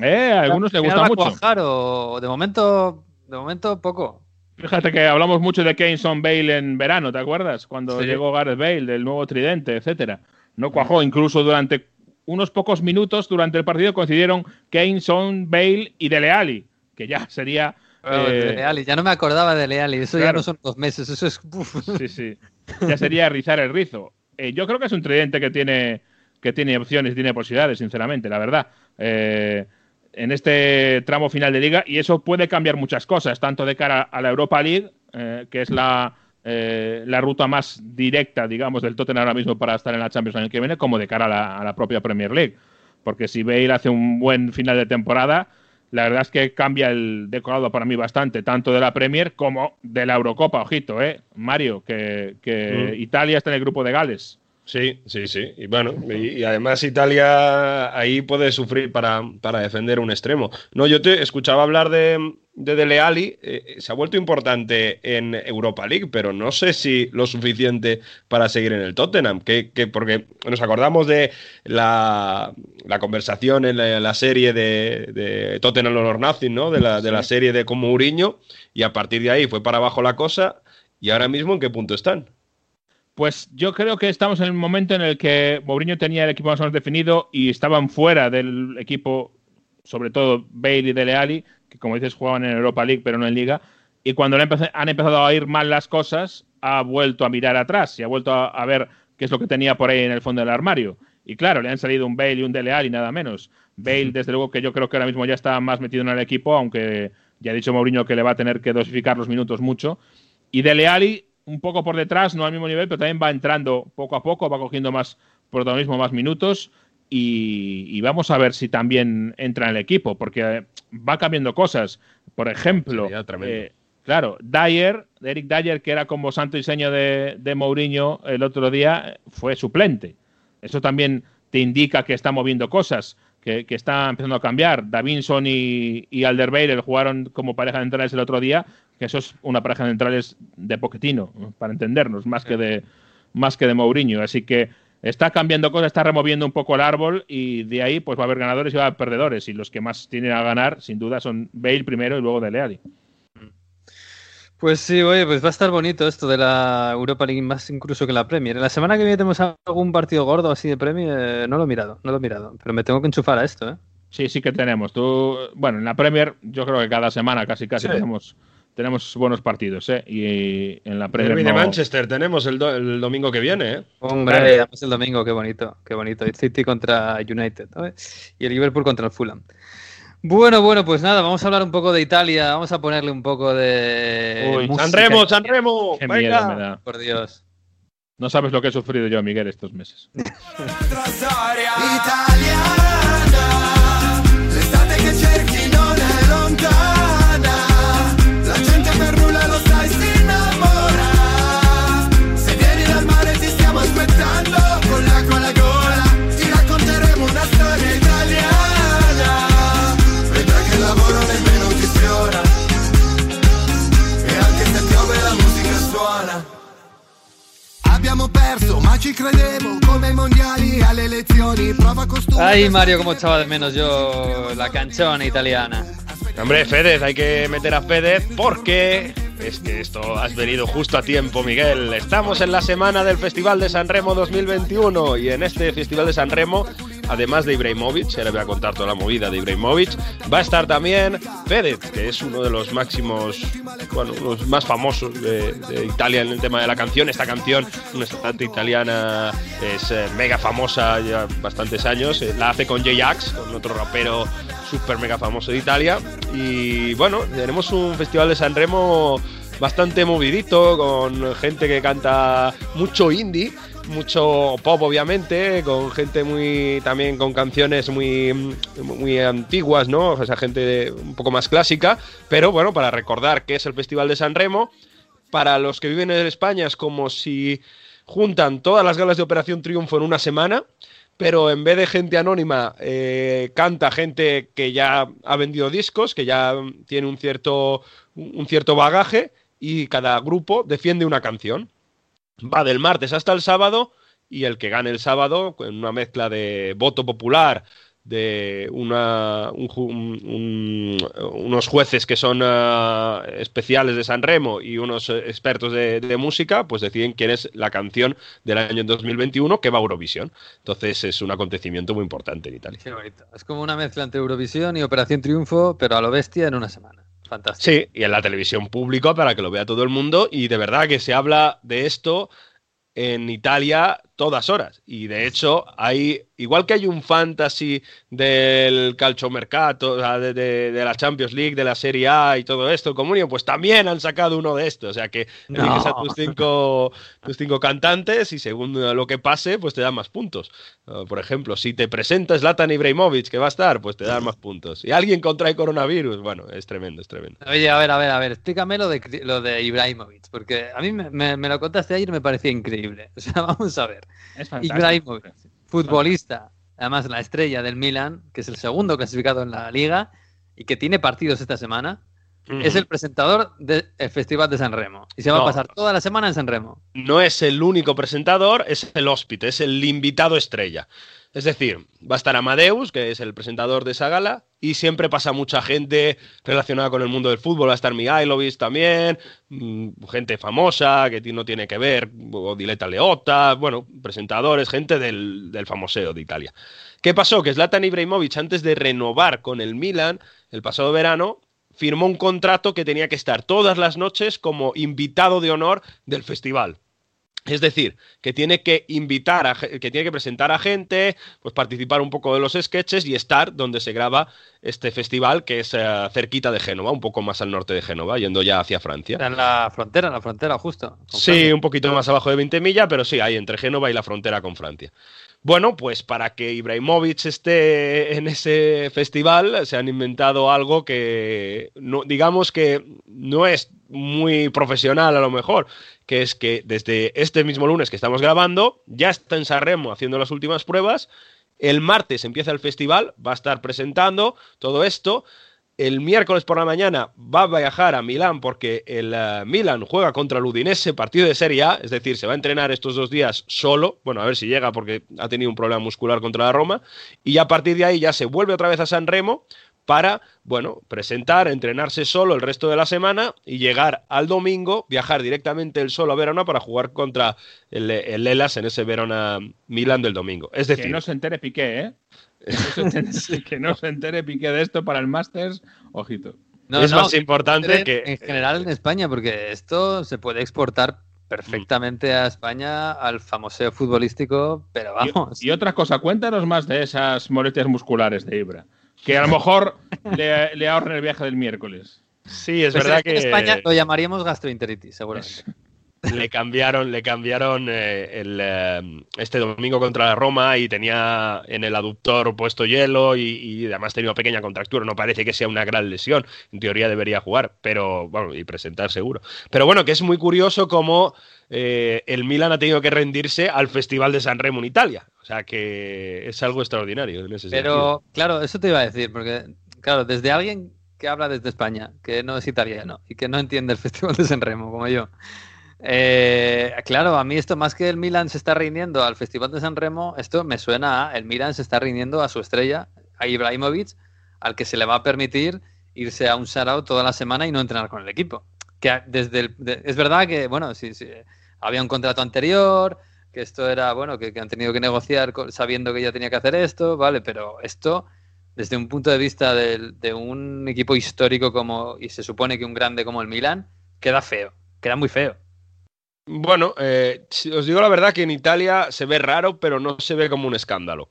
Eh, a algunos le
¿al final
gusta mucho.
cuajar o de momento, de momento poco.
Fíjate que hablamos mucho de Kane Son Bale en verano, ¿te acuerdas? Cuando
Sí.
llegó Gareth Bale, del nuevo tridente, etcétera. No cuajó, incluso durante unos pocos minutos durante el partido coincidieron Kane, Son, Bale y Dele Alli, que ya sería.
Bueno,
eh,
ya no me acordaba de Leali, eso ya no son dos meses, eso es. uf.
Sí, sí. Ya sería rizar el rizo. Eh, yo creo que es un tridente que tiene, que tiene opciones tiene posibilidades, sinceramente, la verdad. Eh, en este tramo final de liga, y eso puede cambiar muchas cosas, tanto de cara a la Europa League, eh, que es la, eh, la ruta más directa, digamos, del Tottenham ahora mismo para estar en la Champions el año que viene, como de cara a la, a la propia Premier League. Porque si Bale hace un buen final de temporada, la verdad es que cambia el decorado para mí bastante, tanto de la Premier como de la Eurocopa. Ojito, ¿eh? Mario, que, que
Mm.
Italia está en el grupo de Gales.
Sí, sí, sí. Y bueno, y, además Italia ahí puede sufrir para, para, defender un extremo. No, yo te escuchaba hablar de, de Dele Alli, eh, se ha vuelto importante en Europa League, pero no sé si lo suficiente para seguir en el Tottenham. Que, que porque nos acordamos de la, la conversación en la, serie de, de Tottenham Honor Nothing, ¿no? De la, de la serie de con Mourinho, y a partir de ahí fue para abajo la cosa. ¿Y ahora mismo en qué punto están?
Pues yo creo que estamos en el momento en el que Mourinho tenía el equipo más o menos definido y estaban fuera del equipo, sobre todo Bale y Dele Alli, que como dices jugaban en Europa League pero no en Liga. Y cuando han empezado a ir mal las cosas, ha vuelto a mirar atrás y ha vuelto a, ver qué es lo que tenía por ahí en el fondo del armario. Y claro, le han salido un Bale y un Dele Alli, nada menos. Bale, desde luego que yo creo que ahora mismo ya está más metido en el equipo, aunque ya ha dicho Mourinho que le va a tener que dosificar los minutos mucho. Y Dele Alli un poco por detrás, no al mismo nivel, pero también va entrando poco a poco, va cogiendo más protagonismo, más minutos. Y, vamos a ver si también entra en el equipo, porque va cambiando cosas. Por ejemplo, eh, claro, Dyer, Eric Dyer, que era como santo diseño de, de Mourinho el otro día, fue suplente. Eso también te indica que está moviendo cosas, que, está empezando a cambiar. Davinson y, y Alderweireld jugaron como pareja de entrales el otro día que eso es una pareja de centrales de Poquetino, para entendernos, más que de más que de Mourinho. Así que está cambiando cosas, está removiendo un poco el árbol y de ahí pues va a haber ganadores y va a haber perdedores. Y los que más tienen a ganar, sin duda, son Bale primero y luego Dele Alli.
Pues sí, oye, pues va a estar bonito esto de la Europa League más incluso que la Premier. La semana que viene tenemos algún partido gordo así de Premier, no lo he mirado, no lo he mirado, pero me tengo que enchufar a esto, ¿eh?
Sí, sí que tenemos. Tú, bueno, en la Premier yo creo que cada semana casi casi tenemos tenemos buenos partidos, ¿eh? Y en la
Premier. de Manchester tenemos el, domingo que viene, ¿eh?
Hombre, el domingo, qué bonito, qué bonito. El City contra United, Y el Liverpool contra el Fulham. Bueno, bueno, pues nada, vamos a hablar un poco de Italia, vamos a ponerle un poco de.
Uy, Sanremo, Sanremo.
Qué miedo me da.
Por Dios.
No sabes lo que he sufrido yo, Miguel, estos meses.
Ay, Mario, cómo echaba de menos yo la canchona italiana.
Hombre, Fedez, hay que meter a Fedez porque es que esto has venido justo a tiempo, Miguel. Estamos en la semana del Festival de San Remo 2021 y en este Festival de San Remo, además de Ibrahimovic, ahora voy a contar toda la movida de Ibrahimovic, va a estar también Fedez, que es uno de los máximos, bueno, los más famosos de, Italia en el tema de la canción. Esta canción, una cantante italiana, es eh, mega famosa ya bastantes años. Eh, la hace con J-Ax, con otro rapero súper mega famoso de Italia. Y bueno, tenemos un festival de San Remo bastante movidito, con gente que canta mucho indie, mucho pop obviamente, con gente muy también con canciones muy, muy antiguas, ¿no? O sea, gente un poco más clásica, pero bueno, para recordar que es el Festival de San Remo, para los que viven en España es como si juntan todas las galas de Operación Triunfo en una semana pero en vez de gente anónima, eh, canta gente que ya ha vendido discos, que ya tiene un cierto, un cierto bagaje, y cada grupo defiende una canción. Va del martes hasta el sábado, y el que gane el sábado, en una mezcla de voto popular, de una, unos jueces que son ah, especiales de San Remo y unos eh, expertos de, música, pues deciden quién es la canción del año 2021 que va a Eurovisión. Entonces es un acontecimiento muy importante en Italia.
Es como una mezcla entre Eurovisión y Operación Triunfo, pero a lo bestia en una semana.
Sí, y en la televisión pública para que lo vea todo el mundo y de verdad que se habla de esto en Italia todas horas. Y de hecho, hay, igual que hay un fantasy del calciomercato, de, de, la Champions League, de la Serie A y todo esto, Comunio, pues también han sacado uno de estos. O sea que eliges a tus cinco, tus cinco cantantes y según lo que pase, pues te dan más puntos. Uh, por ejemplo, si te presentas Zlatan Ibrahimovic, que va a estar, pues te dan más puntos. Y alguien contrae coronavirus, bueno, es tremendo, es tremendo.
Oye, a ver, a ver, a ver, explícame lo de, lo de Ibrahimovic, porque a mí me, me lo contaste ayer y me parecía increíble. O sea, vamos a ver.
Es.
Ibrahimovic, futbolista, además la estrella del Milan, que es el segundo clasificado en la liga y que tiene partidos esta semana, es el presentador del Festival de San Remo. Y se va
No.
a pasar toda la semana en San Remo.
No es el único presentador, es el hóspite, es el invitado estrella. Es decir, va a estar Amadeus, que es el presentador de esa gala, y siempre pasa mucha gente relacionada con el mundo del fútbol. Va a estar Mihailovic también, mm, gente famosa que no tiene que ver, o Diletta Leotta, bueno, presentadores, gente del, del famoseo de Italia. ¿Qué pasó? Que Zlatan Ibrahimovic, antes de renovar con el Milan el pasado verano, firmó un contrato que tenía que estar todas las noches como invitado de honor del festival. Es decir, que tiene que invitar, a, que tiene que presentar a gente, pues participar un poco de los sketches y estar donde se graba este festival, que es eh, cerquita de Génova, un poco más al norte de Génova, yendo ya hacia Francia.
En la frontera, en la frontera, justo.
Sí,
Francia.
un poquito más abajo de 20 millas, pero sí, ahí entre Génova y la frontera con Francia. Bueno, pues para que Ibrahimovic esté en ese festival, se han inventado algo que, no, digamos que no es muy profesional a lo mejor, que es que desde este mismo lunes que estamos grabando, ya está en Sanremo haciendo las últimas pruebas, el martes empieza el festival, va a estar presentando todo esto, el miércoles por la mañana va a viajar a Milán porque el eh, Milan juega contra el Udinese, partido de Serie A, es decir, se va a entrenar estos dos días solo, bueno, a ver si llega porque ha tenido un problema muscular contra la Roma, y a partir de ahí ya se vuelve otra vez a San Remo para, bueno, presentar, entrenarse solo el resto de la semana y llegar al domingo, viajar directamente el solo a Verona para jugar contra el, el Elas en ese Verona-Milan del domingo. Es decir,
Que no se entere Piqué, ¿eh? Que no se entere, Piqué de esto para el Masters, ojito.
No,
es
no,
más importante
en-
que...
En general en España, porque esto se puede exportar perfectamente a España al famoseo futbolístico, pero vamos.
Y, y otra cosa, cuéntanos más de esas molestias musculares de Ibra. Que a lo mejor le, le ahorren el viaje del miércoles.
Sí, es
Pues
verdad
en
que...
España lo llamaríamos gastroenteritis, seguramente.
Le cambiaron, le cambiaron eh, el, eh, este domingo contra la Roma y tenía en el aductor puesto hielo y, y además tenía una pequeña contractura. No parece que sea una gran lesión. En teoría debería jugar, pero bueno, y presentar seguro. Pero bueno, que es muy curioso cómo eh, el Milan ha tenido que rendirse al Festival de San Remo en Italia. O sea que es algo extraordinario en ese sentido.
Pero claro, eso te iba a decir, porque claro, desde alguien que habla desde España, que no es italiano y que no entiende el Festival de San Remo, como yo. Eh, claro, a mí esto más que el Milan se está rindiendo al Festival de San Remo, esto me suena a el Milan se está rindiendo a su estrella, a Ibrahimovic, al que se le va a permitir irse a un sarao toda la semana y no entrenar con el equipo. Que desde el- de- es verdad que, bueno, sí, había un contrato anterior, que esto era, bueno, que, han tenido que negociar sabiendo que ya tenía que hacer esto, ¿vale? Pero esto, desde un punto de vista del- de un equipo histórico como, y se supone que un grande como el Milan, queda feo, queda muy feo.
Bueno, eh, os digo la verdad que en Italia se ve raro, pero no se ve como un escándalo.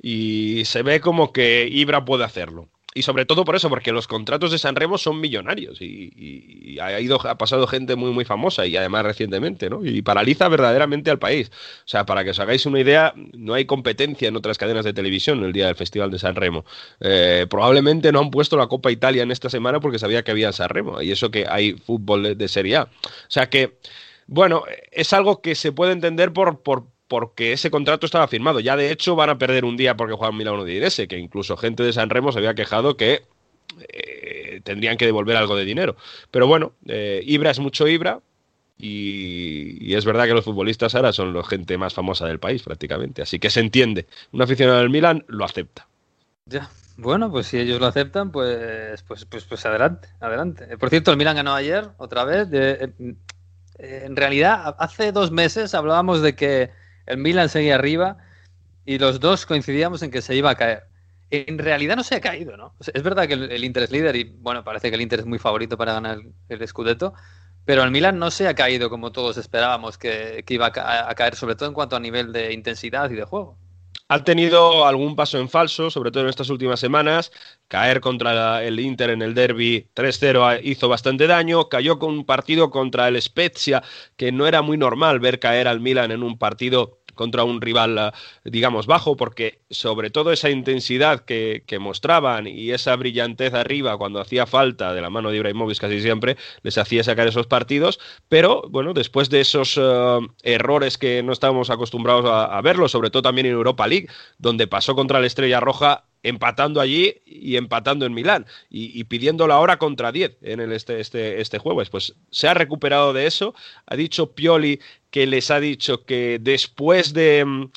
Y se ve como que Ibra puede hacerlo. Y sobre todo por eso, porque los contratos de San Remo son millonarios. Y ha, ido, ha pasado gente muy, muy famosa y además recientemente, ¿no? Y paraliza verdaderamente al país. O sea, para que os hagáis una idea, no hay competencia en otras cadenas de televisión el día del Festival de San Remo. Eh, probablemente no han puesto la Copa Italia en esta semana porque sabía que había San Remo. Y eso que hay fútbol de, de Serie A. O sea que bueno, es algo que se puede entender por, por, porque ese contrato estaba firmado. Ya de hecho van a perder un día porque juegan Milano de Udinese, que incluso gente de San Remo se había quejado que eh, tendrían que devolver algo de dinero. Pero bueno, eh, Ibra es mucho Ibra. Y, es verdad que los futbolistas ahora son la gente más famosa del país prácticamente. Así que se entiende. Un aficionado del Milan lo acepta.
Ya. Bueno, pues si ellos lo aceptan, pues, pues, pues, pues adelante, adelante. Eh, Por cierto, el Milan ganó ayer, otra vez. de- eh, en realidad, hace dos meses hablábamos de que el Milan seguía arriba y los dos coincidíamos en que se iba a caer. En realidad no se ha caído, ¿no? Es verdad que el, el Inter es líder y, bueno, parece que el Inter es muy favorito para ganar el, el Scudetto, pero el Milan no se ha caído como todos esperábamos que, que iba a, ca- a caer, sobre todo en cuanto a nivel de intensidad y de juego.
Han tenido algún paso en falso, sobre todo en estas últimas semanas. Caer contra el Inter en el derby 3-0 hizo bastante daño. Cayó con un partido contra el Spezia, que no era muy normal ver caer al Milan en un partido contra un rival, eh, digamos, bajo, porque sobre todo esa intensidad que, mostraban y esa brillantez arriba cuando hacía falta de la mano de Ibrahimovic casi siempre, les hacía sacar esos partidos, pero bueno, después de esos eh, errores que no estábamos acostumbrados a, a verlos, sobre todo también en Europa League, donde pasó contra la Estrella Roja empatando allí y empatando en Milán y, pidiendo la hora contra 10 en este, este, este jueves. Pues se ha recuperado de eso. Ha dicho Pioli que les ha dicho que después de, mm,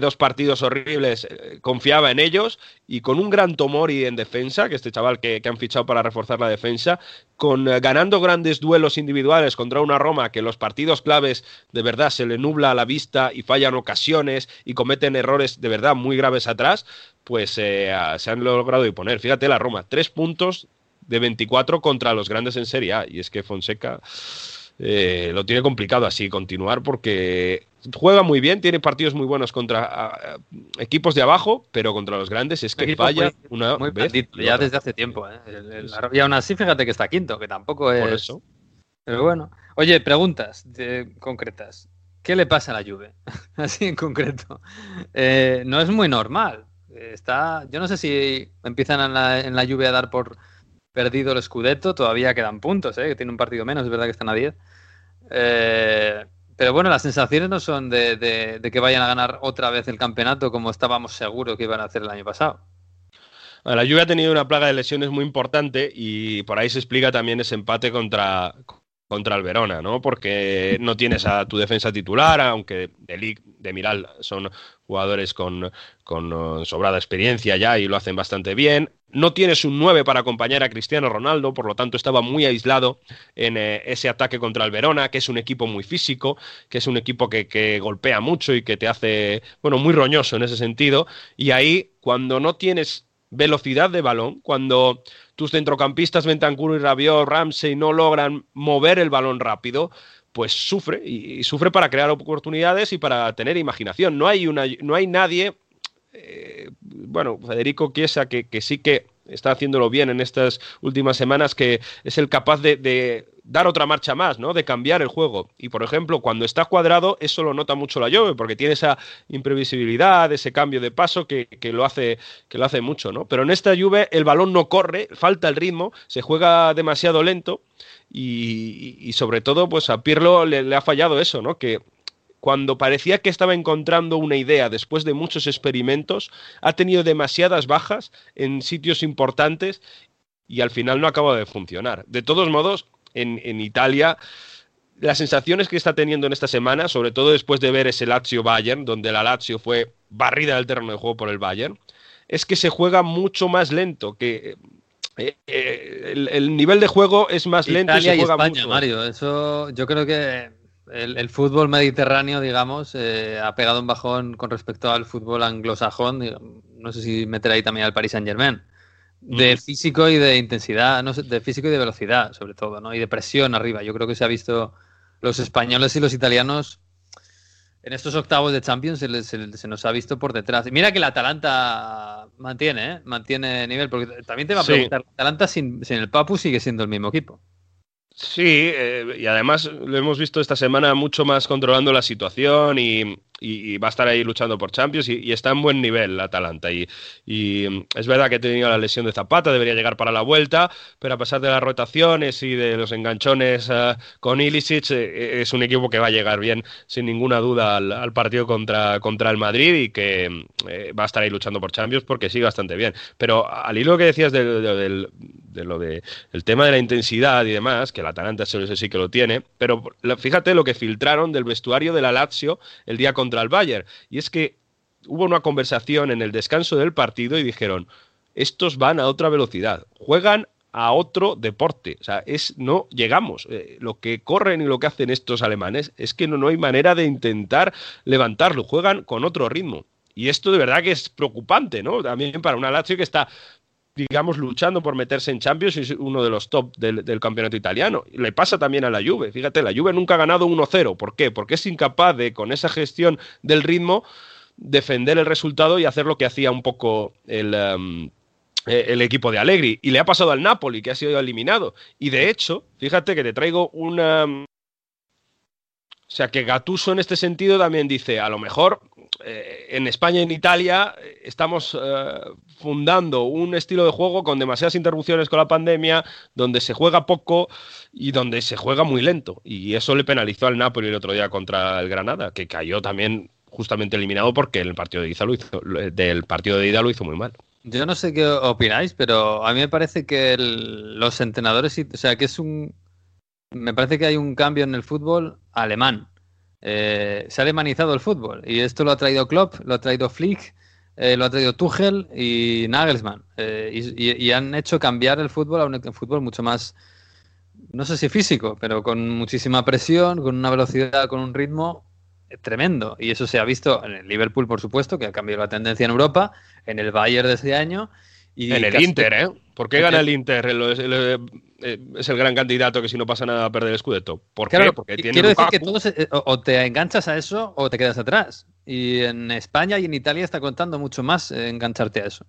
dos partidos horribles eh, confiaba en ellos y con un gran Tomori en defensa, que este chaval que, han fichado para reforzar la defensa, con eh, ganando grandes duelos individuales contra una Roma que los partidos claves de verdad se le nubla a la vista y fallan ocasiones y cometen errores de verdad muy graves atrás, pues eh, se han logrado imponer. Fíjate la Roma, tres puntos de 24 contra los grandes en Serie A. Y es que Fonseca eh, lo tiene complicado así continuar porque juega muy bien, tiene partidos muy buenos contra equipos de abajo, pero contra los grandes es que falla una vez.
ya desde hace tiempo. ¿eh? y aún así, fíjate que está quinto, que tampoco es.
Por eso.
Pero bueno. Oye, preguntas concretas. ¿Qué le pasa a la Juve? Así en concreto. no es muy normal está, yo no sé si empiezan en la, en la lluvia a dar por perdido el Scudetto, todavía quedan puntos, ¿eh? que tiene un partido menos, es verdad que están a 10. Eh, pero bueno, las sensaciones no son de, que vayan a ganar otra vez el campeonato como estábamos seguros que iban a hacer el año pasado.
La lluvia ha tenido una plaga de lesiones muy importante y por ahí se explica también ese empate contra, contra el Verona, ¿no? Porque no tienes a tu defensa titular, aunque de de Miral son jugadores con, con uh, sobrada experiencia ya y lo hacen bastante bien. No tienes un 9 para acompañar a Cristiano Ronaldo, por lo tanto estaba muy aislado en eh, ese ataque contra el Verona, que es un equipo muy físico, que es un equipo que, que, golpea mucho y que te hace, bueno, muy roñoso en ese sentido. Y ahí, cuando no tienes velocidad de balón, cuando tus centrocampistas Bentancur y Rabiot, Ramsey no logran mover el balón rápido, pues sufre y, sufre para crear oportunidades y para tener imaginación. No hay, una, no hay nadie, eh, bueno, Federico Chiesa, que, que sí que está haciéndolo bien en estas últimas semanas, que es el capaz de, dar otra marcha más, ¿no? De cambiar el juego. Y por ejemplo, cuando está cuadrado, eso lo nota mucho la Juve, porque tiene esa imprevisibilidad, ese cambio de paso que, lo hace, que lo hace mucho, ¿no? Pero en esta Juve el balón no corre, falta el ritmo, se juega demasiado lento. Y, sobre todo, pues a Pirlo le, le ha fallado eso, ¿no? Que cuando parecía que estaba encontrando una idea después de muchos experimentos, ha tenido demasiadas bajas en sitios importantes y al final no acaba de funcionar. De todos modos, en, Italia, las sensaciones que está teniendo en esta semana, sobre todo después de ver ese Lazio-Bayern, donde la Lazio fue barrida del terreno de juego por el Bayern, es que se juega mucho más lento, que eh, eh, el, nivel de juego es más lento y se juega
España, Mario, eso yo creo que el, fútbol mediterráneo, digamos, eh, ha pegado un bajón con respecto al fútbol anglosajón. No sé si meter ahí también al Paris Saint Germain. De físico y de intensidad, no de físico y de velocidad, sobre todo, ¿no? Y de presión arriba. Yo creo que se ha visto los españoles y los italianos en estos octavos de Champions se, nos ha visto por detrás. Y mira que la Atalanta mantiene, ¿eh? mantiene nivel, porque también te va a preguntar, ¿la Atalanta sin, sin el Papu sigue siendo el mismo equipo?
Sí, eh, y además lo hemos visto esta semana mucho más controlando la situación y, y, va a estar ahí luchando por Champions y, está en buen nivel la Atalanta. Y, es verdad que tenido la lesión de Zapata, debería llegar para la vuelta, pero a pesar de las rotaciones y de los enganchones eh, con Ilicic, eh, es un equipo que va a llegar bien, sin ninguna duda, al, partido contra, contra el Madrid y que eh, va a estar ahí luchando por Champions porque sigue bastante bien. Pero al hilo que decías de, lo de el tema de la intensidad y demás, que la Atalanta sí que lo tiene, pero fíjate lo que filtraron del vestuario de la Lazio el día contra contra el Bayern. Y es que hubo una conversación en el descanso del partido y dijeron, estos van a otra velocidad, juegan a otro deporte. O sea, es, no llegamos. Eh, lo que corren y lo que hacen estos alemanes es que no, no hay manera de intentar levantarlo. Juegan con otro ritmo. Y esto de verdad que es preocupante, ¿no? También para una Lazio que está digamos, luchando por meterse en Champions y es uno de los top del, campeonato italiano. Le pasa también a la Juve. Fíjate, la Juve nunca ha ganado 1-0. ¿Por qué? Porque es incapaz de, con esa gestión del ritmo, defender el resultado y hacer lo que hacía un poco el... Um, e, el equipo de Allegri y le ha pasado al Napoli que ha sido eliminado y de hecho fíjate que te traigo una O sea que Gatuso en este sentido también dice, a lo mejor eh, en España y en Italia eh, estamos eh, fundando un estilo de juego con demasiadas interrupciones con la pandemia, donde se juega poco y donde se juega muy lento. Y eso le penalizó al Napoli el otro día contra el Granada, que cayó también justamente eliminado porque el partido de ida lo hizo, del partido de ida lo hizo muy mal.
Yo no sé qué opináis, pero a mí me parece que los entrenadores, o sea, que es un, me parece que hay un cambio en el fútbol alemán. Eh, se ha alemanizado el fútbol y esto lo ha traído Klopp, lo ha traído Flick, eh, lo ha traído Tuchel y Nagelsmann eh, y, han hecho cambiar el fútbol a un, fútbol mucho más, no sé si físico, pero con muchísima presión, con una velocidad, con un ritmo tremendo y eso se ha visto en el Liverpool, por supuesto, que ha cambiado la tendencia en Europa, en el Bayern de ese año y
en el Inter, ¿eh? ¿Por qué gana el Inter? Eh, es el gran candidato que si no pasa nada a perder el Scudetto. ¿Por qué?
Porque tiene quiero decir que todos eh, o te enganchas a eso o te quedas atrás. Y en España y en Italia está contando mucho más engancharte a eso.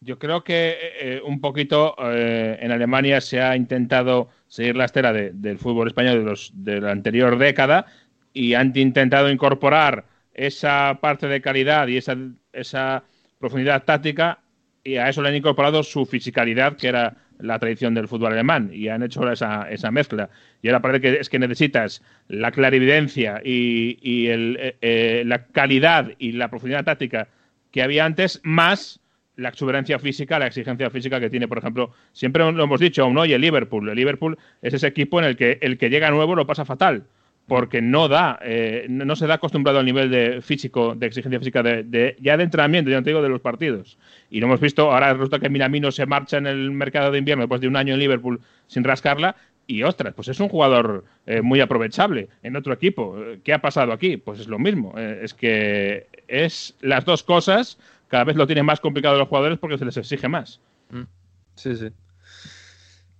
Yo creo que eh, un poquito en Alemania se ha intentado seguir la estera del fútbol español de, los, de la anterior década y han intentado incorporar esa parte de calidad y esa, esa profundidad táctica y a eso le han incorporado su fisicalidad, que era la tradición del fútbol alemán, y han hecho esa, esa mezcla. Y ahora parece que es que necesitas la clarividencia y, eh, eh, la calidad y la profundidad táctica que había antes, más la exuberancia física, la exigencia física que tiene, por ejemplo, siempre lo hemos dicho aún hoy, el Liverpool. El Liverpool es ese equipo en el que el que llega nuevo lo pasa fatal porque no da, eh, no se da acostumbrado al nivel de físico, de exigencia física de, ya de entrenamiento, ya no te digo de los partidos. Y lo hemos visto, ahora resulta que Minamino se marcha en el mercado de invierno después de un año en Liverpool sin rascarla. Y ostras, pues es un jugador eh, muy aprovechable en otro equipo. ¿Qué ha pasado aquí? Pues es lo mismo. Eh, es que es las dos cosas, cada vez lo tienen más complicado los jugadores porque se les exige más.
Mm. Sí, sí.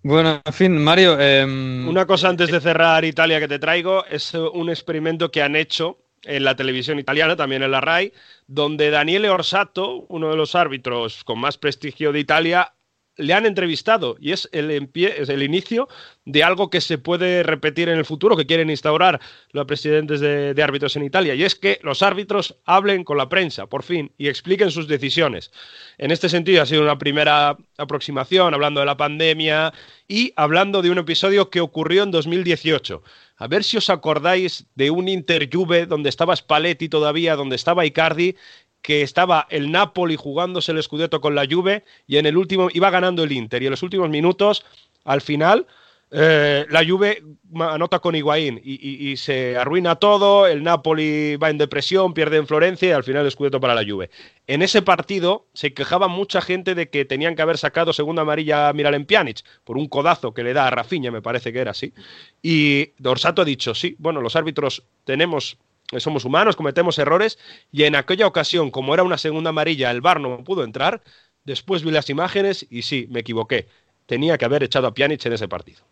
Bueno, en fin, Mario. Em,
Una cosa antes de cerrar Italia que te traigo es un experimento que han hecho en la televisión italiana, también en la RAI, donde Daniele Orsato, uno de los árbitros con más prestigio de Italia, le han entrevistado y es el, es el inicio de algo que se puede repetir en el futuro, que quieren instaurar los presidentes de, árbitros en Italia, y es que los árbitros hablen con la prensa, por fin, y expliquen sus decisiones. En este sentido, ha sido una primera aproximación, hablando de la pandemia y hablando de un episodio que ocurrió en 2018. A ver si os acordáis de un Inter Juve donde estaba Spalletti todavía, donde estaba Icardi que estaba el Napoli jugándose el Scudetto con la Juve y en el último iba ganando el Inter y en los últimos minutos, al final, eh, la Juve anota con Higuaín y, se arruina todo, el Napoli va en depresión, pierde en Florencia y al final el Scudetto para la Juve. En ese partido se quejaba mucha gente de que tenían que haber sacado segunda amarilla a Miralem Pjanic por un codazo que le da a Rafinha, me parece que era así. Y Dorsato ha dicho, sí, bueno, los árbitros tenemos somos humanos, cometemos errores y en aquella ocasión, como era una segunda amarilla, el bar no pudo entrar, después vi las imágenes y sí, me equivoqué. Tenía que haber echado a Pjanic en ese partido.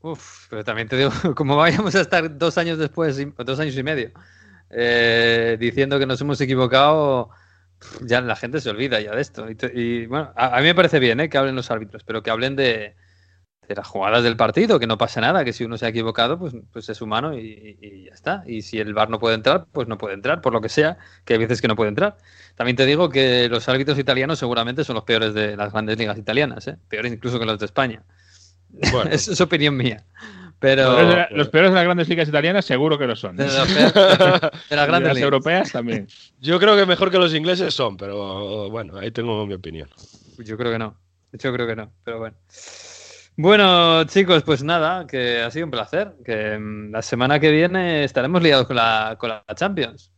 Uf, pero también te digo, como vayamos a estar dos años después, dos años y medio, eh, diciendo que nos hemos equivocado, ya la gente se olvida ya de esto. Y, bueno, a, mí me parece bien eh, que hablen los árbitros, pero que hablen de, de las jugadas del partido, que no pasa nada, que si uno se ha equivocado, pues, pues es humano y, ya está. Y si el VAR no puede entrar, pues no puede entrar, por lo que sea, que hay veces que no puede entrar. También te digo que los árbitros italianos seguramente son los peores de las grandes ligas italianas, ¿eh? peores incluso que los de España. Bueno. es opinión mía. Pero...
Los peores de las grandes ligas italianas seguro que lo son.
De, las grandes
europeas también.
Yo creo que mejor que los ingleses son, pero bueno, ahí tengo mi opinión.
Yo creo que no. Yo creo que no, pero bueno. Bueno, chicos, pues nada, que ha sido un placer. Que mm, la semana que viene estaremos liados con la, con la Champions.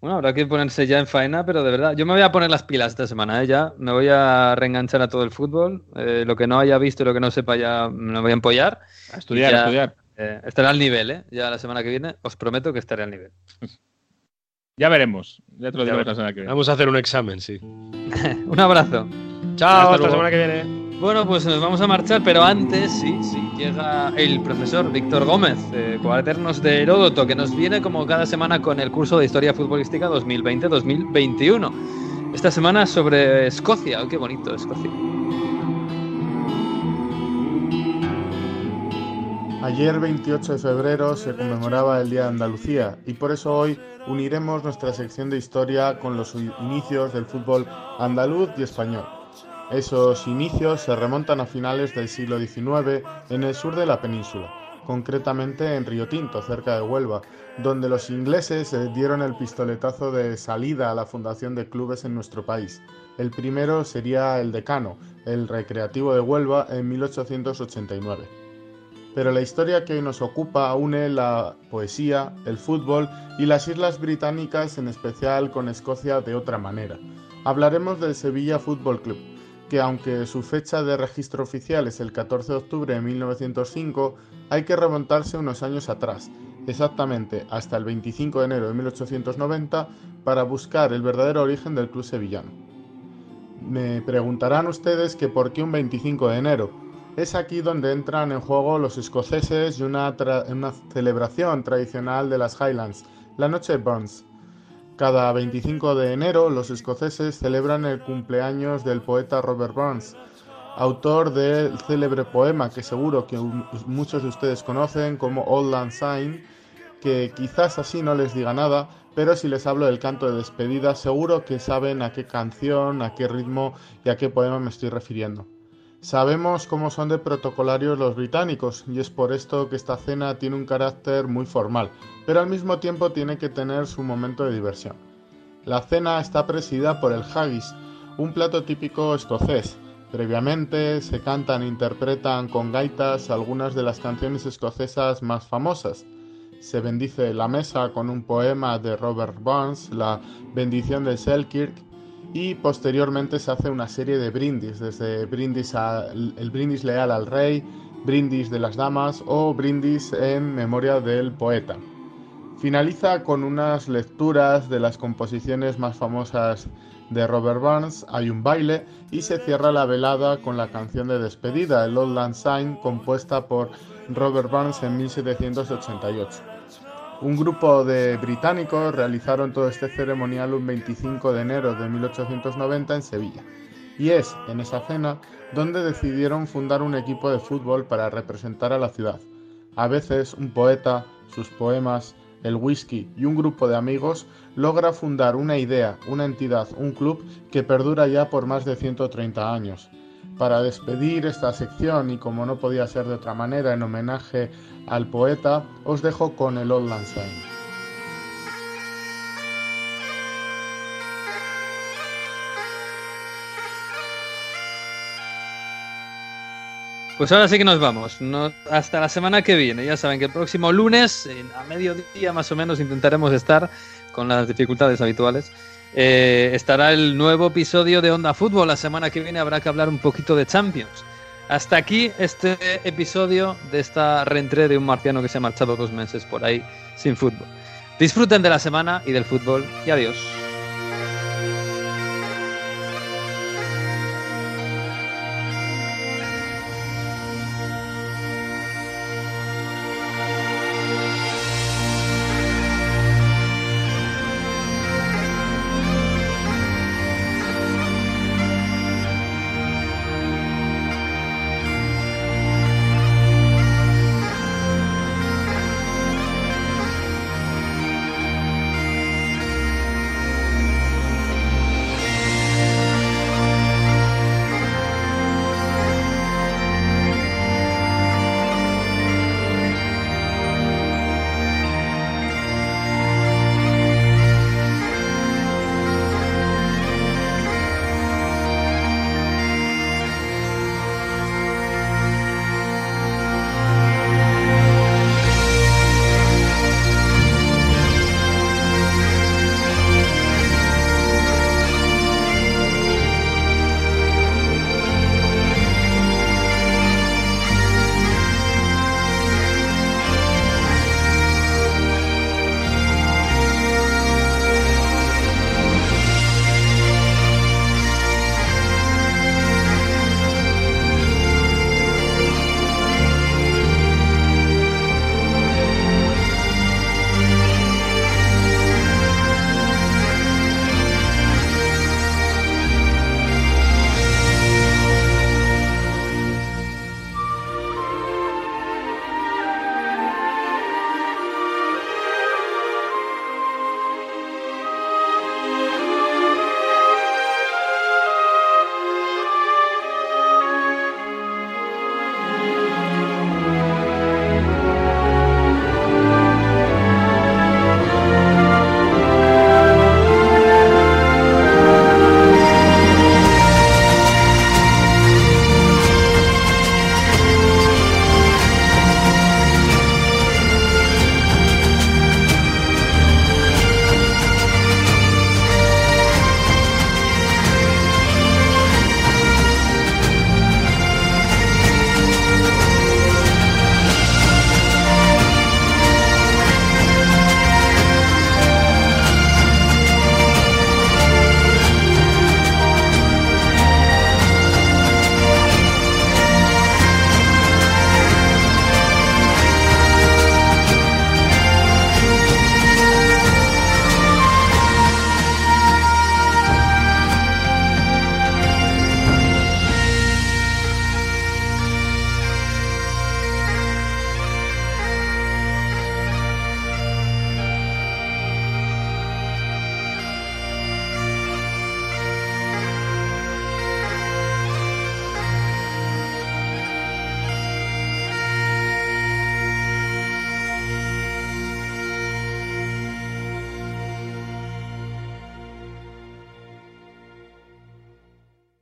Bueno, habrá que ponerse ya en faena, pero de verdad, yo me voy a poner las pilas esta semana, ¿eh? ya. Me voy a reenganchar a todo el fútbol. Eh, lo que no haya visto y lo que no sepa ya me lo voy a empollar.
A estudiar, a estudiar.
Eh, estaré al nivel, ¿eh? Ya la semana que viene os prometo que estaré al nivel.
Ya veremos. Ya
te lo digo la semana que viene. Vamos a hacer un examen, sí.
un abrazo.
Chao, hasta la semana que viene.
Bueno, pues nos vamos a marchar, pero antes, sí, sí, llega el profesor Víctor Gómez, eh, de Heródoto, que nos viene como cada semana con el curso de Historia Futbolística 2020-2021. Esta semana sobre Escocia, oh, qué bonito Escocia.
Ayer 28 de febrero se conmemoraba el Día de Andalucía y por eso hoy uniremos nuestra sección de historia con los inicios del fútbol andaluz y español. Esos inicios se remontan a finales del siglo XIX en el sur de la península, concretamente en Río Tinto, cerca de Huelva, donde los ingleses eh, dieron el pistoletazo de salida a la fundación de clubes en nuestro país. El primero sería el Decano, el Recreativo de Huelva, en 1889. Pero la historia que hoy nos ocupa une la poesía, el fútbol y las Islas Británicas, en especial con Escocia, de otra manera. Hablaremos del Sevilla Fútbol Club, que aunque su fecha de registro oficial es el 14 de octubre de 1905, hay que remontarse unos años atrás, exactamente hasta el 25 de enero de 1890, para buscar el verdadero origen del club sevillano. Me preguntarán ustedes que por qué un 25 de enero. Es aquí donde entran en juego los escoceses y una, una celebración tradicional de las Highlands, la Noche de Burns. Cada 25 de enero los escoceses celebran el cumpleaños del poeta Robert Burns, autor del célebre poema que seguro que muchos de ustedes conocen como Old Lang Syne, que quizás así no les diga nada, pero si les hablo del canto de despedida, seguro que saben a qué canción, a qué ritmo y a qué poema me estoy refiriendo. Sabemos cómo son de protocolarios los británicos y es por esto que esta cena tiene un carácter muy formal, pero al mismo tiempo tiene que tener su momento de diversión. La cena está presidida por el haggis, un plato típico escocés. Previamente se cantan e interpretan con gaitas algunas de las canciones escocesas más famosas, se bendice la mesa con un poema de Robert Burns, la bendición de Selkirk, y posteriormente se hace una serie de brindis, desde brindis el brindis leal al rey, brindis de las damas o brindis en memoria del poeta. Finaliza con unas lecturas de las composiciones más famosas de Robert Burns, hay un baile y se cierra la velada con la canción de despedida, el Old Land Sign, compuesta por Robert Burns en 1788. Un grupo de británicos realizaron todo este ceremonial un 25 de enero de 1890 en Sevilla. Y es en esa cena donde decidieron fundar un equipo de fútbol para representar a la ciudad. A veces un poeta, sus poemas, el whisky y un grupo de amigos logra fundar una idea, una entidad, un club que perdura ya por más de 130 años. Para despedir esta sección y como no podía ser de otra manera en homenaje al poeta, os dejo con el Old Lang
Pues ahora sí que nos vamos. hasta la semana que viene. Ya saben que el próximo lunes, a mediodía más o menos, intentaremos estar con las dificultades habituales. Eh, estará el nuevo episodio de Onda Fútbol. La semana que viene habrá que hablar un poquito de Champions. Hasta aquí este episodio de esta reentré de un marciano que se ha marchado dos meses por ahí sin fútbol. Disfruten de la semana y del fútbol y adiós.